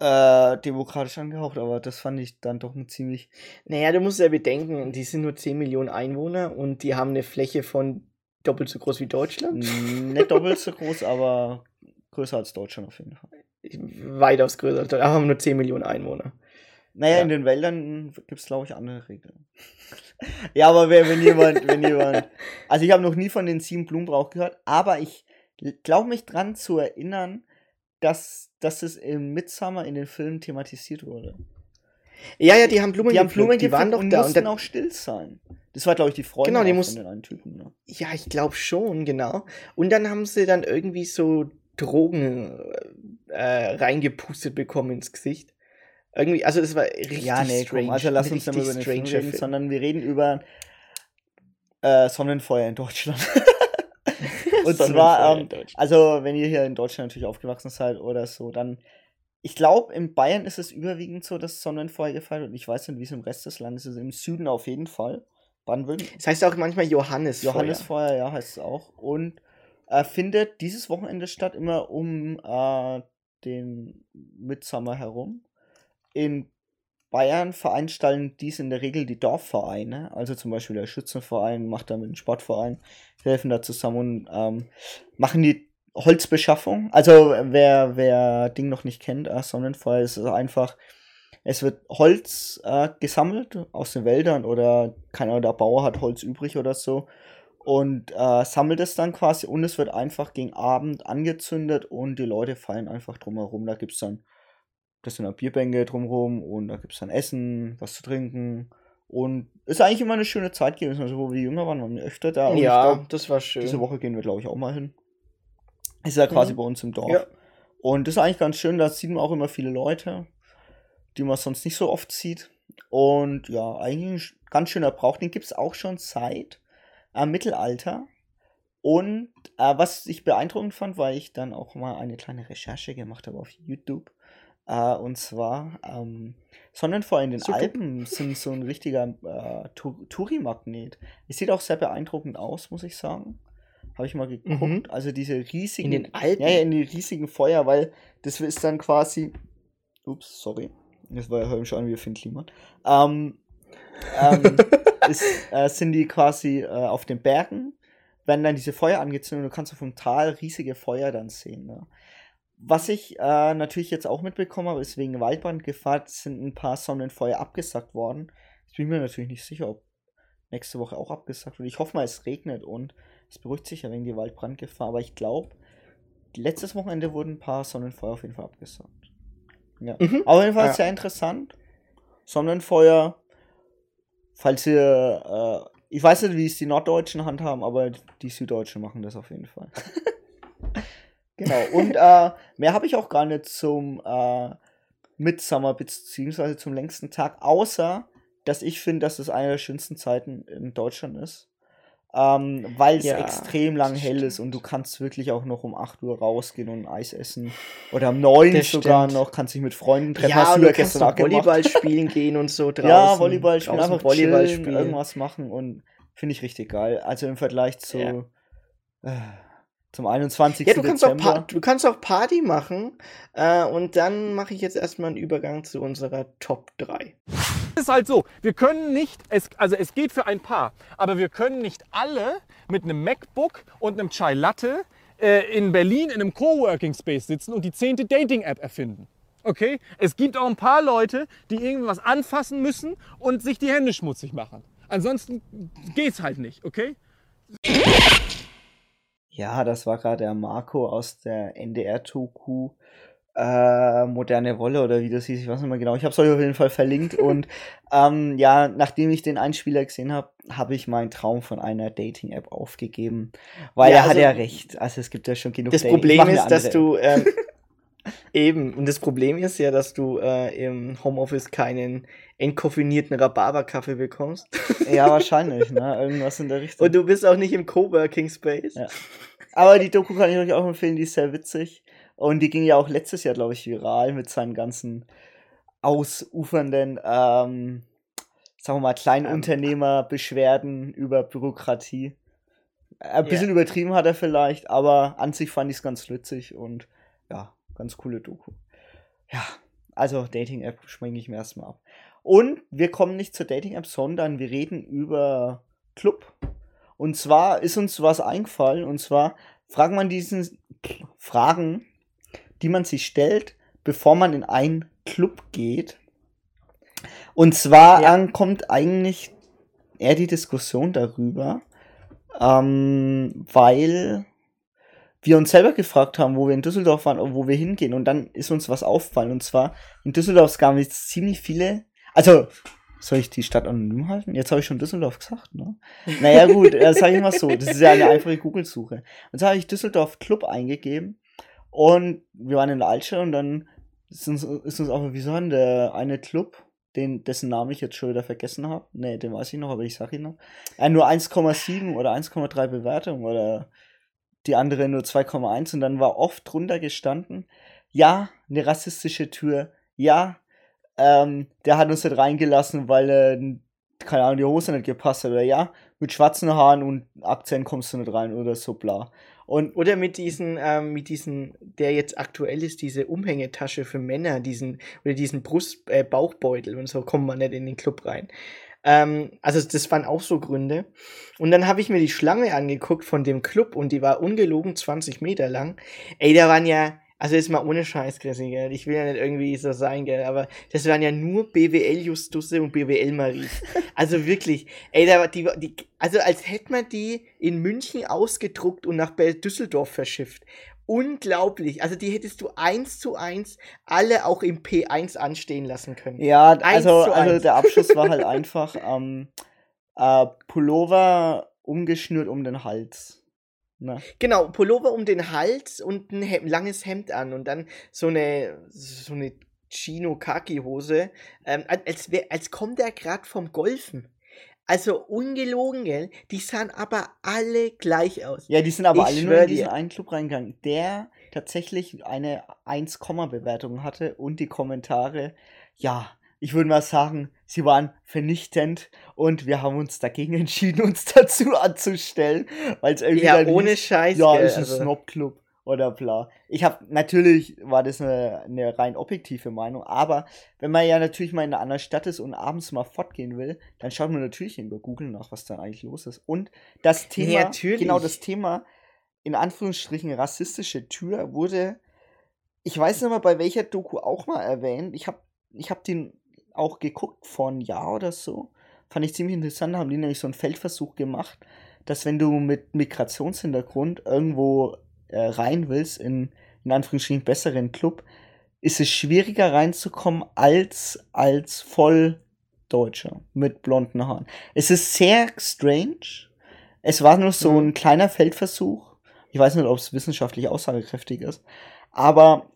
äh, demokratisch angehaucht, aber das fand ich dann doch ein ziemlich. Naja, du musst ja bedenken, die sind nur 10 Millionen Einwohner und die haben eine Fläche von doppelt so groß wie Deutschland. <laughs> nicht doppelt so groß, aber größer als Deutschland auf jeden Fall. Weitaus größer. als Deutschland, aber haben nur 10 Millionen Einwohner. Naja, Ja. in den Wäldern gibt es, glaube ich, andere Regeln. <laughs> ja, aber wenn, wenn jemand, wenn jemand. Also ich habe noch nie von den sieben Blumenbrauch gehört, aber ich glaube mich dran zu erinnern, dass, dass es im Midsummer in den Filmen thematisiert wurde. Ja, ja, die haben Blumen die haben Blumen die waren doch und da. Und mussten dann, auch still sein. Das war, glaube ich, die Freundin Genau, die auch muss- von den einen Typen. Ne? ja, ich glaube schon, genau. Und dann haben sie dann irgendwie so Drogen äh, reingepustet bekommen ins Gesicht. Irgendwie, also das war richtig Ja, nee, strange. komm, also lass uns nicht über den Film reden, Film. sondern wir reden über äh, Sonnenfeuer in Deutschland. <laughs> <laughs> Und zwar, ähm, also wenn ihr hier in Deutschland natürlich aufgewachsen seid oder so, dann, ich glaube, in Bayern ist es überwiegend so, dass Sonnenfeuer gefeiert wird. Und ich weiß nicht, wie es im Rest des Landes ist. Im Süden auf jeden Fall. Baden-Württemberg. Das heißt auch manchmal Johannesfeuer. Johannesfeuer, ja, heißt es auch. Und äh, findet dieses Wochenende statt, immer um äh, den Mitsommer herum. In Bayern veranstalten dies in der Regel die Dorfvereine, also zum Beispiel der Schützenverein macht da mit dem Sportverein, helfen da zusammen und ähm, machen die Holzbeschaffung. Also wer, wer Ding noch nicht kennt, äh, Sonnenfeuer ist es einfach, es wird Holz äh, gesammelt aus den Wäldern oder keiner der Bauer hat Holz übrig oder so und äh, sammelt es dann quasi und es wird einfach gegen Abend angezündet und die Leute feiern einfach drumherum. Da gibt es dann, das sind dann Bierbänke drumherum und da gibt es dann Essen, was zu trinken und ist eigentlich immer eine schöne Zeit gewesen. Also, wo wir jünger waren, waren wir öfter da. und Ja, glaub, das war schön. diese Woche gehen wir, glaube ich, auch mal hin. Ist ja quasi Mhm. bei uns im Dorf. Ja. Und das ist eigentlich ganz schön, da sieht man auch immer viele Leute, die man sonst nicht so oft sieht. Und ja, eigentlich ein ganz schöner Brauch. Den gibt es auch schon seit äh, Mittelalter. Und äh, was ich beeindruckend fand, weil ich dann auch mal eine kleine Recherche gemacht habe auf YouTube. Äh, und zwar ähm, Sonnenfeuer in den Super. Alpen sind so ein richtiger äh, Tour- Touri-Magnet. Es sieht auch sehr beeindruckend aus, muss ich sagen. Habe ich mal geguckt. Mhm. Also diese riesigen. In den Alpen? Ja, ja, in die riesigen Feuer, weil das ist dann quasi. Ups, sorry. Das war ja mich schon wie Finn Kliman. Ähm, ähm, <laughs> ist, äh, sind die quasi äh, auf den Bergen, werden dann diese Feuer angezündet und du kannst auf dem Tal riesige Feuer dann sehen. Ne? Was ich äh, natürlich jetzt auch mitbekommen habe, ist wegen Waldbrandgefahr sind ein paar Sonnenfeuer abgesagt worden. Ich bin mir natürlich nicht sicher, ob nächste Woche auch abgesagt wird. Ich hoffe mal, es regnet und es beruhigt sich ja wegen die Waldbrandgefahr. Aber ich glaube, letztes Wochenende wurden ein paar Sonnenfeuer auf jeden Fall abgesagt. Ja. Mhm. Auf jeden Fall Ja. sehr interessant. Sonnenfeuer, falls ihr, äh, ich weiß nicht, wie es die Norddeutschen handhaben, aber die Süddeutschen machen das auf jeden Fall. <laughs> genau. Und <laughs> äh, mehr habe ich auch gar nicht zum äh, Midsummer beziehungsweise zum längsten Tag, außer dass ich finde, dass es eine der schönsten Zeiten in Deutschland ist. Ähm, weil es Ja, extrem lang hell stimmt. ist und du kannst wirklich auch noch um 8 Uhr rausgehen und Eis essen. Oder um 9 Das sogar stimmt. noch, kannst dich mit Freunden treffen. Ja, Hast du ja gestern auch. Volleyball <laughs> spielen gehen und so draußen. Ja, Volleyball spielen, einfach Volleyball chillen, spielen. irgendwas machen und Finde ich richtig geil. Also im Vergleich zu Ja. äh, zum 21. Ja, du kannst, auch Dezember. Pa- du kannst auch Party machen. Äh, und dann mache ich jetzt erstmal einen Übergang zu unserer Top 3. Es ist halt so, wir können nicht, es, also es geht für ein Paar, aber wir können nicht alle mit einem MacBook und einem Chai Latte äh, in Berlin in einem Coworking Space sitzen und die zehnte Dating-App erfinden. Okay? Es gibt auch ein paar Leute, die irgendwas anfassen müssen und sich die Hände schmutzig machen. Ansonsten geht's halt nicht, okay? Ja, das war gerade der Marco aus der NDR-Doku äh, Moderne Wolle oder wie das hieß, ich weiß nicht mehr genau. Ich habe es euch auf jeden Fall verlinkt <laughs> und ähm, ja, nachdem ich den Einspieler gesehen habe, habe ich meinen Traum von einer Dating-App aufgegeben, weil Ja, er hat also- ja recht. Also es gibt ja schon genug Das Dating- Problem ist, dass du ähm, eben, und das Problem ist ja, dass du äh, im Homeoffice keinen entkoffinierten Rhabarberkaffee bekommst. <laughs> Ja, wahrscheinlich, ne? Irgendwas in der Richtung. Und du bist auch nicht im Coworking Space. Ja. Aber die Doku kann ich euch auch empfehlen, die ist sehr witzig. Und die ging ja auch letztes Jahr, glaube ich, viral mit seinen ganzen ausufernden, ähm, sagen wir mal, Kleinunternehmer-Beschwerden über Bürokratie. Ein bisschen übertrieben hat er vielleicht, aber an sich fand ich es ganz witzig und ja, ganz coole Doku. Ja, also Dating-App schminke ich mir erstmal ab. Und wir kommen nicht zur Dating-App, sondern wir reden über Club. Und zwar ist uns was eingefallen, und zwar fragen man diesen Fragen, die man sich stellt, bevor man in einen Club geht. Und zwar Ja. kommt eigentlich eher die Diskussion darüber, ähm, weil wir uns selber gefragt haben, wo wir in Düsseldorf waren und wo wir hingehen. Und dann ist uns was auffallen. Und zwar, in Düsseldorf gab es ziemlich viele. Also, soll ich die Stadt anonym halten? Jetzt habe ich schon Düsseldorf gesagt, ne? Naja, gut, äh, sag ich mal so. Das ist ja eine einfache Google-Suche. Und so habe ich Düsseldorf Club eingegeben. Und wir waren in der Altstadt und dann ist uns, ist uns auch, wieso hat der eine Club, den, dessen Namen ich jetzt schon wieder vergessen habe? Ne, den weiß ich noch, aber ich sag ihn noch. Hat nur 1,7 oder 1,3 Bewertungen oder die andere nur 2,1 und dann war oft drunter gestanden, ja, eine rassistische Tür, ja, ähm, der hat uns nicht reingelassen, weil er, keine Ahnung, die Hose nicht gepasst hat, oder ja, mit schwarzen Haaren und Akzent kommst du nicht rein oder so bla. Und Oder mit diesen, ähm, mit diesen, der jetzt aktuell ist, diese Umhängetasche für Männer, diesen, oder diesen Brust, äh, Bauchbeutel und so kommt man nicht in den Club rein. Ähm, also das waren auch so Gründe. Und dann habe ich mir die Schlange angeguckt von dem Club und die war ungelogen 20 Meter lang. Ey, da waren ja, also jetzt mal ohne Scheiß, Chrissy, gell? Ich will ja nicht irgendwie so sein, gell? Aber das waren ja nur BWL-Justusse und BWL-Maries. <laughs> Also wirklich, ey, da, war die, die, also als hätte man die in München ausgedruckt und nach Düsseldorf verschifft. Unglaublich. Also die hättest du eins zu eins alle auch im P1 anstehen lassen können. ja, also, also der Abschluss war halt <laughs> einfach ähm, äh, Pullover umgeschnürt um den Hals. Ne? Genau, Pullover um den Hals und ein Hem langes Hemd an und dann so eine so eine Chino Kaki Hose, ähm, als wär, als kommt er gerade vom Golfen. Also ungelogen, gell? Die sahen aber alle gleich aus. Ja, die sind aber Ich alle nur in diesen einen Club reingegangen, der tatsächlich eine 1-Bewertung hatte und die Kommentare, ja, ich würde mal sagen, sie waren vernichtend und wir haben uns dagegen <laughs> entschieden, uns dazu anzustellen, weil es irgendwie Ja, ohne hieß, Scheiß, ja, ist ein also. Snob-Club oder bla. Ich habe natürlich war das eine, eine rein objektive Meinung, aber wenn man ja natürlich mal in einer anderen Stadt ist und abends mal fortgehen will, dann schaut man natürlich über Google nach, was da eigentlich los ist. Und das Thema, natürlich. genau das Thema in Anführungsstrichen rassistische Tür wurde, ich weiß nicht mal bei welcher Doku auch mal erwähnt. Ich habe ich hab den auch geguckt vor einem Jahr oder so. Fand ich ziemlich interessant, da haben die nämlich so einen Feldversuch gemacht, dass wenn du mit Migrationshintergrund irgendwo äh, rein willst, in, in Anführungsstrichen besseren Club, ist es schwieriger reinzukommen als als Volldeutscher mit blonden Haaren. Es ist sehr strange. Es war nur so Mhm. ein kleiner Feldversuch. Ich weiß nicht, ob es wissenschaftlich aussagekräftig ist. Aber,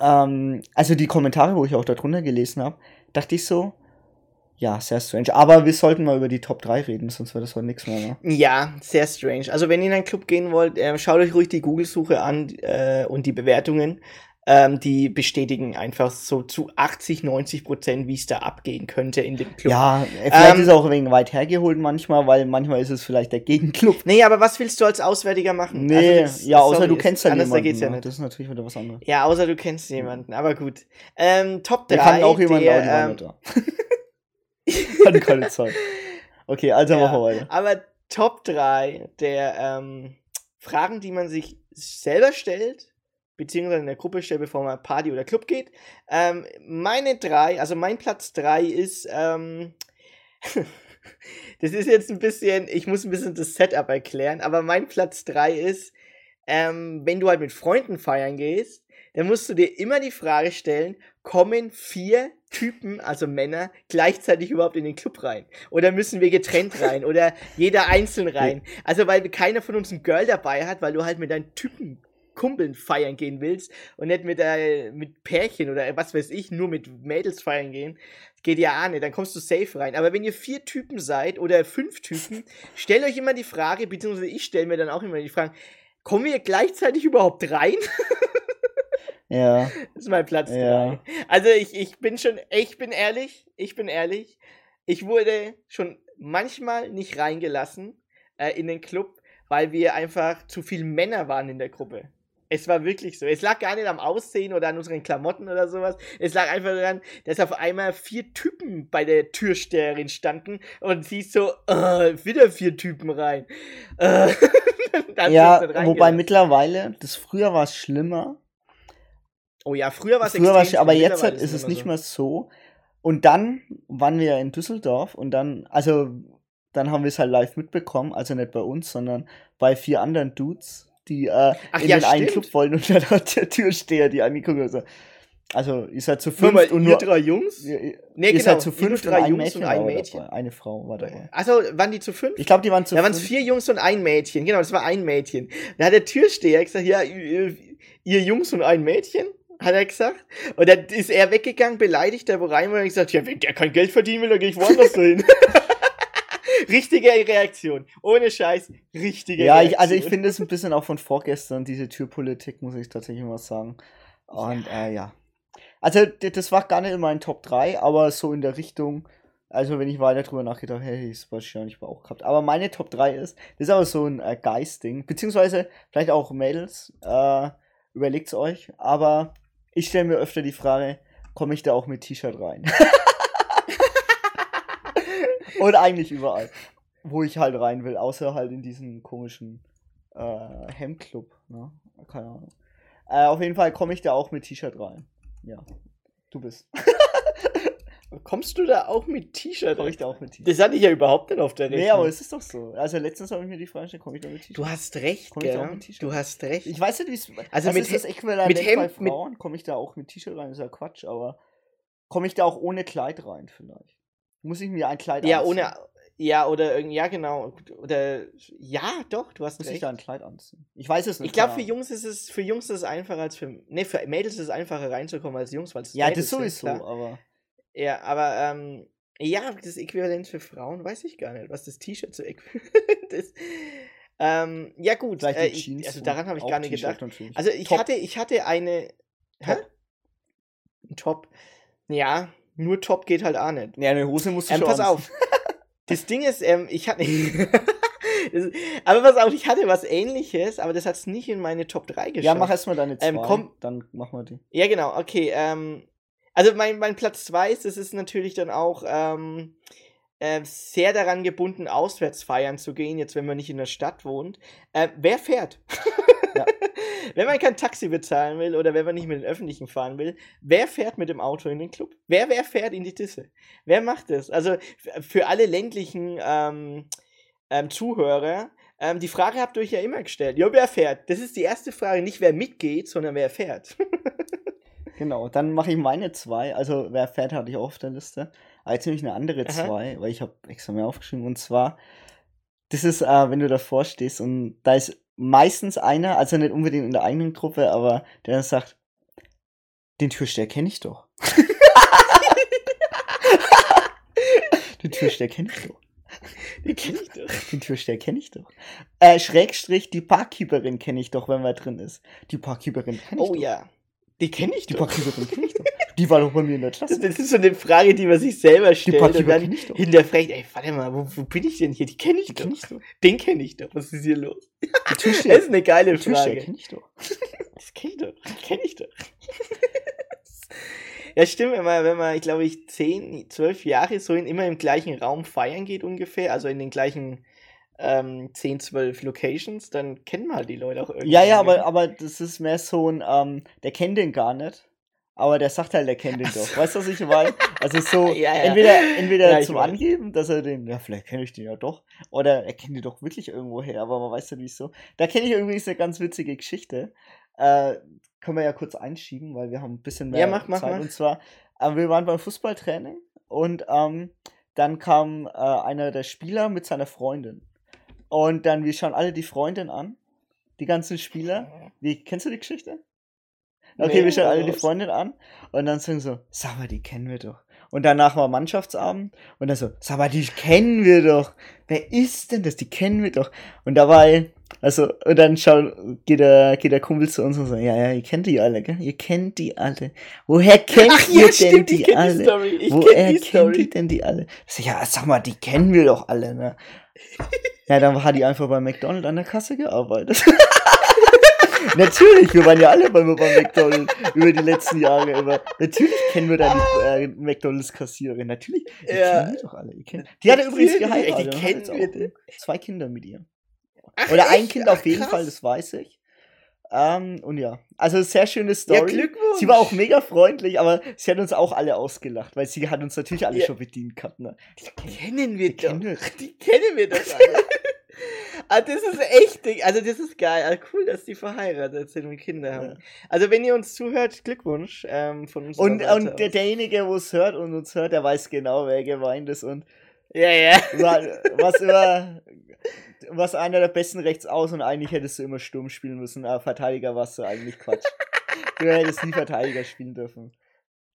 ähm, also die Kommentare, wo ich auch darunter gelesen habe, dachte ich so, ja, sehr strange. Aber wir sollten mal über die Top 3 reden, sonst wird das heute nichts mehr. Ne? Ja, sehr strange. Also wenn ihr in einen Club gehen wollt, äh, schaut euch ruhig die Google-Suche an äh, und die Bewertungen. Ähm, die bestätigen einfach so zu 80, 90 Prozent, wie es da abgehen könnte in dem Club. Ja, vielleicht Ähm, ist es auch wenig weit hergeholt manchmal, weil manchmal ist es vielleicht der Gegenclub. Nee, aber was willst du als Auswärtiger machen? Nee, Also das- ja, außer sorry, du kennst ja anders, jemanden. da geht's ja ne? nicht. Das ist natürlich wieder was anderes. Ja, außer du kennst jemanden, aber gut. Ähm, Top 3. Wir kannten auch jemanden, aber die waren ähm. <laughs> Hatten keine Zeit. Okay, also Ja, machen wir weiter. Aber Top 3 der ähm, Fragen, die man sich selber stellt, beziehungsweise in der Gruppe stellt, bevor man Party oder Club geht. Ähm, meine drei, also mein Platz 3 ist, ähm, <laughs> das ist jetzt ein bisschen, ich muss ein bisschen das Setup erklären, aber mein Platz 3 ist, ähm, wenn du halt mit Freunden feiern gehst, dann musst du dir immer die Frage stellen, kommen vier Typen, also Männer, gleichzeitig überhaupt in den Club rein? Oder müssen wir getrennt <laughs> rein? Oder jeder einzeln rein? Also, weil keiner von uns ein Girl dabei hat, weil du halt mit deinen Typen Kumpeln feiern gehen willst und nicht mit, äh, mit Pärchen oder was weiß ich, nur mit Mädels feiern gehen. Geht ja auch nicht, dann kommst du safe rein. Aber wenn ihr vier Typen seid oder fünf Typen, <laughs> stellt euch immer die Frage, beziehungsweise ich stelle mir dann auch immer die Frage, kommen wir gleichzeitig überhaupt rein? <laughs> Ja. Das ist mein Platz Ja. 3. Also ich, ich bin schon, ich bin ehrlich, ich bin ehrlich. Ich wurde schon manchmal nicht reingelassen äh, in den Club, weil wir einfach zu viele Männer waren in der Gruppe. Es war wirklich so. Es lag gar nicht am Aussehen oder an unseren Klamotten oder sowas. Es lag einfach daran, dass auf einmal vier Typen bei der Türsteherin standen und sie so, äh, wieder vier Typen rein. <laughs> Dann ja, wobei mittlerweile, das früher war es schlimmer. Oh ja, früher war es Früher war es, extrem aber jetzt ist es immer nicht so. mehr so. Und dann waren wir in Düsseldorf und dann, also dann haben wir es halt live mitbekommen, also nicht bei uns, sondern bei vier anderen Dudes, die äh, Ach in ja, den einen stimmt. Club wollen und dann <laughs> hat der Türsteher die angeguckt und so. Also ihr seid zu weil und nur drei Jungs? ihr, Nee, ihr genau, seid zu und drei ein Jungs Mädchen und ein Mädchen. Eine Frau war dabei. Achso, waren die zu fünf? Ich glaube, die waren zu da waren es vier Jungs und ein Mädchen. Genau, das war ein Mädchen. Da hat der Türsteher gesagt, ja, ihr, ihr Jungs und ein Mädchen, hat er gesagt. Und dann ist er weggegangen, beleidigt, der wo rein war und gesagt, ja, wenn der kein Geld verdienen will, dann gehe ich woanders <laughs> hin. <laughs> richtige Reaktion. Ohne Scheiß, richtige Ja, Reaktion. ich, also ich finde es ein bisschen auch von vorgestern, diese Türpolitik, muss ich tatsächlich mal sagen. Und ja, äh, ja. Also das war gar nicht in meinen Top 3, aber so in der Richtung, also wenn ich weiter drüber nachgedacht hätte, hätte ich es wahrscheinlich auch gehabt. Aber meine Top 3 ist, das ist aber so ein äh, Geist-Ding, beziehungsweise vielleicht auch Mädels, äh, überlegt's euch, aber ich stelle mir öfter die Frage, komme ich da auch mit T-Shirt rein? <laughs> Und eigentlich überall, wo ich halt rein will, außer halt in diesen komischen äh, Hemdclub, ne? Keine Ahnung. Äh, auf jeden Fall komme ich da auch mit T-Shirt rein. Ja. Du bist. <laughs> Kommst du da auch mit T-Shirt? Komme ich da auch mit T-Shirt? Das hatte ich ja überhaupt nicht auf der Rechnung. Nee, aber es ist doch so. Also letztens habe ich mir die Frage gestellt, komme ich da mit T-Shirt? du hast recht, Komm ich da auch mit T-Shirt? Du hast recht. Ich weiß nicht, wie es. Also was mit ist das Äquivalent mit bei Hemd- mit- Frauen? Komme ich da auch mit T-Shirt rein? ist ja Quatsch, aber komme ich da auch ohne Kleid rein vielleicht? Muss ich mir ein Kleid Ja, anziehen? ohne. Ja, oder irgendwie, ja, genau. Oder. Ja, doch, du hast Muss ich recht. da ein Kleid anziehen? Ich weiß es nicht. Ich glaube, für Jungs ist es für Jungs ist es einfacher als für ne für Mädels ist es einfacher reinzukommen als Jungs, weil es Ja, Mädels das sind, sowieso, klar. aber. Ja, aber ähm, ja, das Äquivalent für Frauen weiß ich gar nicht, was das T-Shirt so äquivalent <laughs> ist. Ähm, ja gut, äh, ich, also daran habe ich gar nicht gedacht. natürlich. Also ich Top. hatte ich hatte eine Hä? Top. Ein Top. Ja, nur Top geht halt auch nicht. Ja, eine Hose musst du Ähm, schon pass auf. <laughs> Das Ding ist, ähm, ich hatte. <laughs> Das- aber pass auf, ich hatte was ähnliches, aber das hat es nicht in meine Top 3 geschafft. Ja, mach erstmal deine zwei, Ähm, komm- dann machen wir die. Ja, genau, okay. Ähm, also mein, mein Platz 2 ist, das ist natürlich dann auch ähm, äh, sehr daran gebunden, auswärts feiern zu gehen, jetzt wenn man nicht in der Stadt wohnt. Äh, wer fährt? Ja. <laughs> Wenn man kein Taxi bezahlen will oder wenn man nicht mit den Öffentlichen fahren will, wer fährt mit dem Auto in den Club? Wer, wer fährt in die Disse? Wer macht das? Also für alle ländlichen ähm, ähm, Zuhörer, ähm, die Frage habt ihr euch ja immer gestellt. Ja, wer fährt? Das ist die erste Frage, nicht wer mitgeht, sondern wer fährt. <laughs> Genau, dann mache ich meine zwei. Also, wer fährt, hatte ich auch auf der Liste. Aber jetzt nehme ich eine andere Aha. zwei, weil ich habe extra mehr aufgeschrieben. Und zwar, das ist, äh, wenn du davor stehst und da ist meistens einer, also nicht unbedingt in der eigenen Gruppe, aber der dann sagt, den Türsteher kenne ich doch. <laughs> den Türsteher kenne ich doch. Die kenne ich doch. Den Türsteher kenne ich doch. Äh, Schrägstrich, die Parkkeeperin kenne ich doch, wenn man drin ist. Die Parkkeeperin kenne ich Oh doch. ja. Die kenne ich Die doch. Kenne ich doch. Die war doch bei mir in der Klasse. das ist so eine Frage, die man sich selber stellt und Parkierer dann ich doch. hinterfragt, ey, warte mal, wo, wo bin ich denn hier? Die kenne ich Die doch. kenn ich doch. Den kenne ich doch. Was ist hier los? Die Das ist eine geile Die Türsteher Frage. kenne <laughs> ich doch. Das kenne ich doch. Das kenne ich doch. ja, stimmt, wenn man, wenn man, ich glaube, ich zehn, zwölf Jahre so in, immer im gleichen Raum feiern geht ungefähr, also in den gleichen ähm, 10, 12 Locations, dann kennen halt die Leute auch irgendwie. Ja, ja, aber, aber das ist mehr so ein, ähm, der kennt den gar nicht. Aber der sagt halt, der kennt den doch. Weißt du, was ich meine? Also so, <laughs> Ja, ja. entweder, entweder Ja, zum weiß. Angeben, dass er den, ja, vielleicht kenne ich den ja doch. Oder er kennt den doch wirklich irgendwo her, aber man weiß ja nicht so. Da kenne ich übrigens eine ganz witzige Geschichte. Äh, können wir ja kurz einschieben, weil wir haben ein bisschen mehr Ja, mach, mach, Zeit. mach. Und zwar, äh, wir waren beim Fußballtraining und ähm, dann kam äh, einer der Spieler mit seiner Freundin. Und dann, wir schauen alle die Freundin an. Die ganzen Spieler. Wie, kennst du die Geschichte? Okay, Nee, wir schauen alle die raus. Freundin an und dann sagen so, sag mal, die kennen wir doch. Und danach war Mannschaftsabend und dann so, sag mal, die kennen wir doch. Wer ist denn das? Die kennen wir doch. Und dabei, also, und dann schau, geht der, geht der Kumpel zu uns und sagt, ja, ja, ihr kennt die alle, gell? Ihr kennt die alle. Woher kennt Ach ihr ja, denn stimmt, die die alle? Ich Woher kenn die kennt die denn die alle? Ich sag, ja, sag mal, die kennen wir doch alle, ne? <laughs> Ja, dann hat die einfach bei McDonald's an der Kasse gearbeitet. <laughs> Natürlich, wir waren ja alle beim McDonald's über die letzten Jahre immer. Natürlich kennen wir da die äh, McDonald's-Kassiererin. Natürlich, die Ja. kennen wir doch alle. Die, kennen, die hat übrigens geheiratet. die kennen wir. Zwei Kinder mit ihr. Ach, Oder ein echt? Kind Ach, auf jeden krass. Fall, das weiß ich. Ähm, und ja, also sehr schöne Ja, Story. Glückwunsch. sie war auch mega freundlich, aber sie hat uns auch alle ausgelacht, weil sie hat uns natürlich alle Ja. schon bedient gehabt. Ne? Die kennen wir kennen doch. wir. Die kennen wir doch alle. Ah, das ist echt, also das ist geil. Ah, cool, dass die verheiratet sind und Kinder haben. Ja. Also wenn ihr uns zuhört, Glückwunsch ähm, von uns. Und, und der, derjenige, wo es hört und uns hört, der weiß genau, wer gemeint ist und ja, ja. wa- <laughs> was immer, was einer der besten rechts aus und eigentlich hättest du immer Sturm spielen müssen, aber Verteidiger warst du eigentlich Quatsch. du hättest nie Verteidiger spielen dürfen.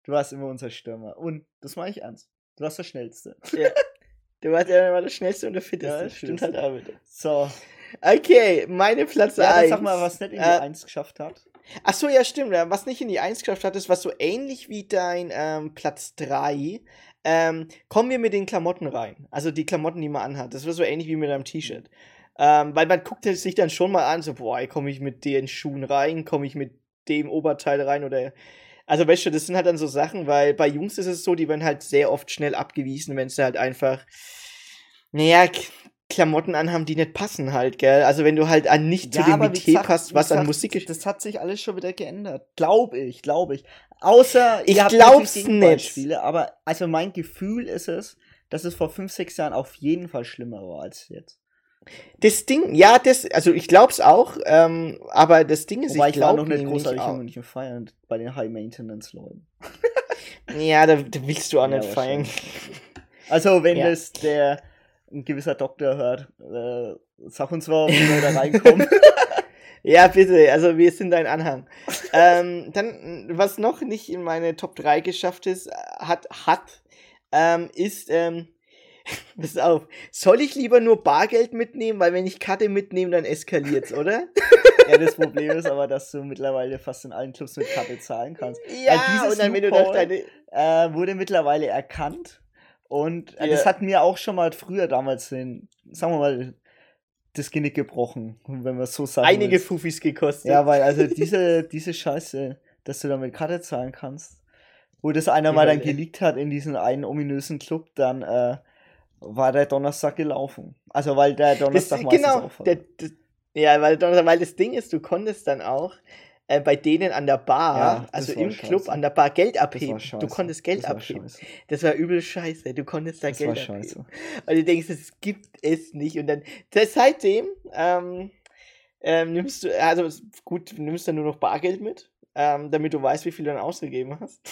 Du warst immer unser Stürmer. Und das mache ich ernst. Du warst der Schnellste. ja. Du warst ja immer der schnellste und der Ja, fitteste. das Stimmt halt auch wieder. So. Okay, meine Platz Ja, dann 1. sag mal, was nicht in die Äh, 1 geschafft hat. Ach so, ja, stimmt. ja, Was nicht in die 1 geschafft hat, ist was so ähnlich wie dein ähm, Platz 3. Ähm, kommen wir mit den Klamotten rein. Also die Klamotten, die man anhat. Das war so ähnlich wie mit deinem T-Shirt. Ähm, weil man guckt sich dann schon mal an, so, boah, komme ich mit den Schuhen rein, komme ich mit dem Oberteil rein oder. Also, weißt du, das sind halt dann so Sachen, weil bei Jungs ist es so, die werden halt sehr oft schnell abgewiesen, wenn sie halt einfach, naja, Klamotten anhaben, die nicht passen halt, gell? Also, wenn du halt an nicht zu dem Metier passt, was an gesagt, Musik ist. Das hat sich alles schon wieder geändert. Glaube ich, glaube ich. Außer, Ich ihr glaub's nicht. Aber also mein Gefühl ist es, dass es vor fünf, sechs Jahren auf jeden Fall schlimmer war als jetzt. Das Ding, ja, das, also ich glaub's auch, ähm, aber das Ding ist, Wobei ich ich glaube noch nicht großartig auch. in München feiern bei den High-Maintenance-Leuten. Ja, da, da willst du auch Ja, nicht feiern. Also, wenn Ja. das der ein gewisser Doktor hört, äh, sag uns mal, wie <laughs> wir da reinkommen. Ja, bitte, also wir sind dein Anhang. ähm, dann, was noch nicht in meine Top 3 geschafft ist, hat, hat, ähm, ist, ähm, <laughs> pass auf, soll ich lieber nur Bargeld mitnehmen, weil wenn ich Karte mitnehme, dann eskaliert's, oder? <laughs> ja, das Problem ist aber, dass du mittlerweile fast in allen Clubs mit Karte zahlen kannst. Ja, dieses und dann, wenn du Loophole- deine, äh, wurde mittlerweile erkannt. Und äh, das Ja. hat mir auch schon mal früher damals den, sagen wir mal, das Genick gebrochen, wenn man so sagen einige willst. Fufis gekostet. Ja, weil also diese, diese Scheiße, dass du damit Karte zahlen kannst, wo das einer Die mal dann Hölle. geleakt hat in diesen einen ominösen Club, dann äh, war der Donnerstag gelaufen. Also weil der Das, Donnerstag genau, auf hat. der, das, ja, weil, Donnerstag- weil das Ding ist, du konntest dann auch äh, bei denen an der Bar, Ja, das also im scheiße. Club an der Bar Geld Das abheben. Du konntest Geld das abheben. Scheiße. Das war übel scheiße. Du konntest da Das Geld war abheben. scheiße. Und du denkst, das gibt es nicht. Und dann, das, seitdem, ähm, ähm, nimmst du, also gut, du nimmst dann nur noch Bargeld mit, ähm, damit du weißt, wie viel du dann ausgegeben hast. <laughs>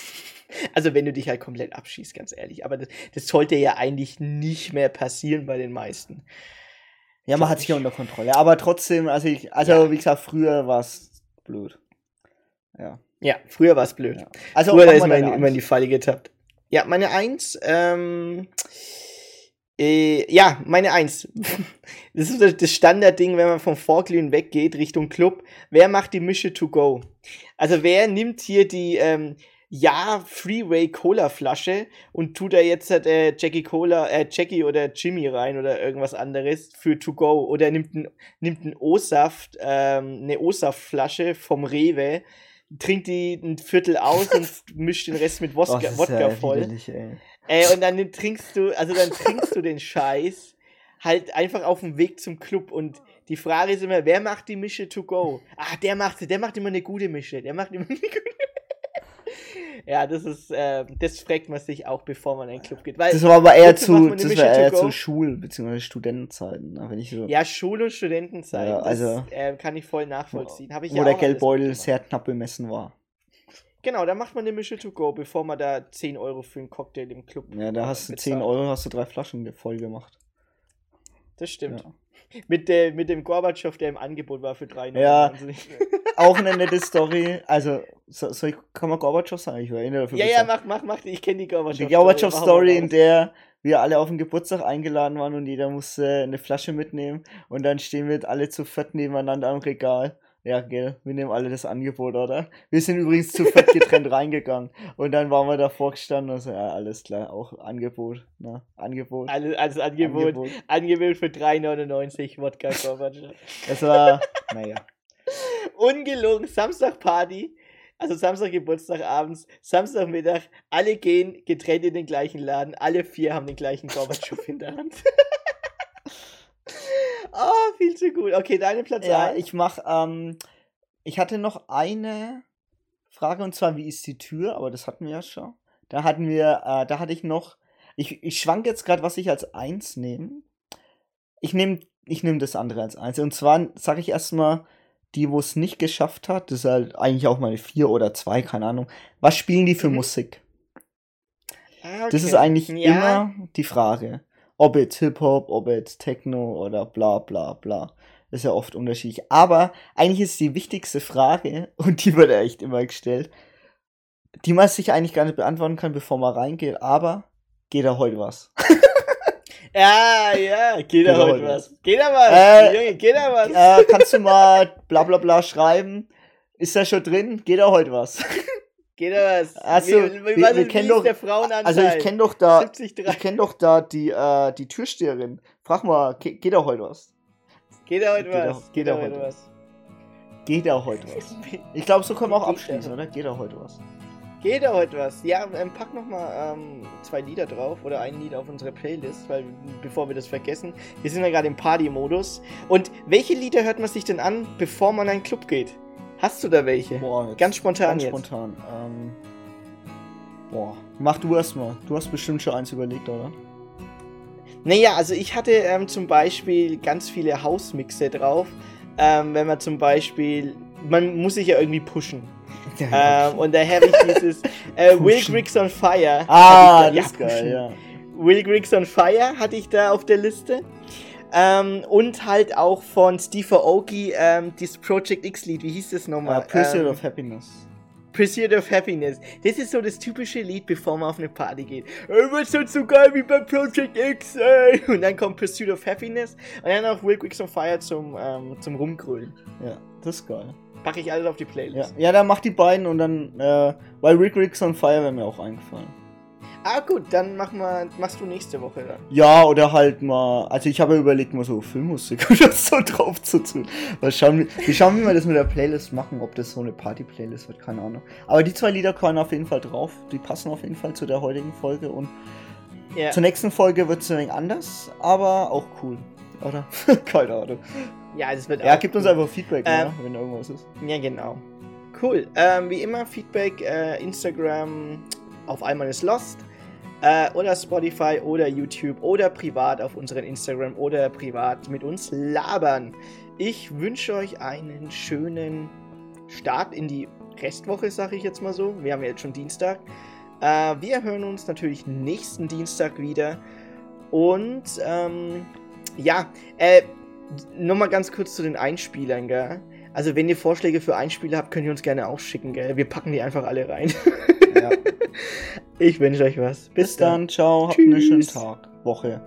Also wenn du dich halt komplett abschießt, ganz ehrlich. Aber das, das sollte ja eigentlich nicht mehr passieren bei den meisten. Ja, man hat sich ja unter Kontrolle. Aber trotzdem, also ich, also Ja. wie gesagt, früher war es blöd. Ja. Ja, früher war es blöd. ja. Also Früher ist man immer in die. Falle getappt. Ja, meine Eins, ähm, Äh, ja, meine Eins. <laughs> Das ist das- Standardding, wenn man vom Vorglühen weggeht Richtung Club. Wer macht die Mische to go? Also wer nimmt hier die ähm, ja Freeway Cola Flasche und tut da jetzt äh, Jackie Cola, äh, Jackie oder Jimmy rein oder irgendwas anderes für to go oder nimmt ein nimmt ein O-Saft, ähm, eine O-Saft-Flasche vom Rewe, trinkt die ein Viertel aus und <laughs> mischt den Rest mit Oh, Wodka, das ist Wodka ja voll. Ey. Und dann trinkst du, also dann trinkst du den Scheiß halt einfach auf dem Weg zum Club und die Frage ist immer, wer macht die Mische to go? Ah, der macht sie, der macht immer eine gute Mische, der macht immer <laughs> eine gute Ja, das ist, äh, das fragt man sich auch, bevor man in den Club geht. Weil, Das war aber eher zu, das Mische war eher zu Schul- bzw. Studentenzeiten, ne, wenn ich so, ja, Schul- und Studentenzeit, Ja, also- das äh, kann ich voll nachvollziehen. Hab ich wo ja der Geldbeutel sehr knapp bemessen war. Genau, da macht man eine Mische to go, bevor man da 10 Euro für einen Cocktail im Club Ja, da hast du bezahlt. 10 Euro, hast du drei Flaschen voll gemacht. Das stimmt. Ja. <laughs> Mit, der, mit dem Gorbatschow, der im Angebot war für 3,99. Ja. <laughs> Auch eine nette Story. Also, so, ich, kann man Gorbatschow sagen? Ich erinnere dafür. Ja, ja, mach, mach, mach. Ich kenne die Gorbatschow. Die Gorbatschow-Story, in der wir alle auf den Geburtstag eingeladen waren und jeder musste eine Flasche mitnehmen und dann stehen wir alle zu viert nebeneinander am Regal. Ja, gell, wir nehmen alle das Angebot, oder? Wir sind übrigens zu viert getrennt <laughs> reingegangen und dann waren wir davor gestanden und so, ja, alles klar, auch Angebot, ne? Angebot. Alles, alles Angebot. Angebot, für 3,99 Wodka Gorbatschow. Das war, <laughs> naja. Ungelogen, Samstagparty. Also Samstag Geburtstag abends, Samstagmittag, alle gehen getrennt in den gleichen Laden, alle vier haben den gleichen Gorbatschow in der Hand. <laughs> oh, viel zu gut. Okay, deine Platz Ja, 1. ich mach, ähm, ich hatte noch eine Frage und zwar, wie ist die Tür? Aber das hatten wir ja schon. Da hatten wir, äh, da hatte ich noch, ich, ich schwank jetzt gerade, was ich als eins nehme. Ich nehme ich nehm das andere als eins. Und zwar sage ich erstmal, die, wo es nicht geschafft hat, das ist halt eigentlich auch mal eine vier oder zwei, keine Ahnung. Was spielen die für Mhm. Musik? Ah, Das ist okay. eigentlich ja, immer die Frage. Ob jetzt Hip-Hop, ob jetzt Techno oder bla bla bla. Das ist ja oft unterschiedlich. Aber eigentlich ist die wichtigste Frage, <laughs> und die wird ja echt immer gestellt, die man sich eigentlich gar nicht beantworten kann, bevor man reingeht, aber geht da heute was? <laughs> Ja, ja, geht da da heute heute was. Geht da was, Äh, Junge, geht da was. äh, kannst du mal bla bla bla schreiben? Ist da schon drin? Geht da heute was? <laughs> Geht da was. Ach so, wie, wie, wir- wir kennen doch- der Frauenanteil? Also ich kenne doch da, 70, ich kenne doch da die, äh, die Türsteherin. Frag mal, ge- geht da heute was? Geht da heute Geht was? geht da heute was? Geht da heute was? Ich glaube, so können wir auch abschließen, oder? Geht da heute was? Geht da heute was? Ja, ähm, pack nochmal ähm, zwei Lieder drauf oder ein Lied auf unsere Playlist, weil bevor wir das vergessen, wir sind ja gerade im Party-Modus. Und welche Lieder hört man sich denn an, bevor man in einen Club geht? Hast du da welche? Boah, Ganz spontan ganz jetzt. spontan. Ähm, boah, mach du erst mal. Du hast bestimmt schon eins überlegt, oder? Naja, also ich hatte ähm, zum Beispiel ganz viele Hausmixe drauf. Ähm, wenn man zum Beispiel, man muss sich ja irgendwie pushen. Ähm, und daher habe ich dieses <laughs> äh, Will. Griggs on Fire. ah, ich das da- ist pushen. geil, ja. Will Griggs on Fire hatte ich da auf der Liste. Ähm, und halt auch von Steve Aoki ähm, dieses Project X-Lied. Wie hieß das nochmal? Uh, Pursuit ähm, of Happiness. Pursuit of Happiness. Das ist so das typische Lied, bevor man auf eine Party geht. Ey, was ist so geil wie bei Project X, ey? <laughs> Und dann kommt Pursuit of Happiness. Und dann auch Will Griggs on Fire zum, ähm, zum Rumgrölen. Ja, das ist geil. Packe ich alles auf die Ja, Playlist. ja dann mach die beiden und dann, äh, weil Rick Ricks on Fire wäre mir auch eingefallen. Ah, gut, dann mach mal, machst du nächste Woche dann. Ja, oder halt mal, also ich habe ja überlegt, mal so Filmmusik <laughs> oder so drauf zu tun. Mal schauen, wir schauen, wie wir das mit der Playlist machen, ob das so eine Party-Playlist wird, keine Ahnung. Aber die zwei Lieder kommen auf jeden Fall drauf, die passen auf jeden Fall zu der heutigen Folge und Ja. zur nächsten Folge wird es ein wenig anders, aber auch cool, oder? <laughs> keine Ahnung. Ja, das wird Ja, gibt uns cool. einfach Feedback, Ähm, ne, wenn irgendwas ist. Ja, genau. Cool. Ähm, wie immer, Feedback, äh, Instagram auf einmal ist Lost. Äh, oder Spotify oder YouTube oder privat auf unseren Instagram oder privat mit uns labern. Ich wünsche euch einen schönen Start in die Restwoche, sage ich jetzt mal so. Wir haben ja jetzt schon Dienstag. Äh, wir hören uns natürlich nächsten Dienstag wieder. Und ähm, ja, äh, nochmal ganz kurz zu den Einspielern, gell? Also, wenn ihr Vorschläge für Einspieler habt, könnt ihr uns gerne auch schicken, gell? Wir packen die einfach alle rein. <laughs> Ja. Ich wünsche euch was. Bis dann, ciao, habt einen schönen Tschüss. Tag, Woche.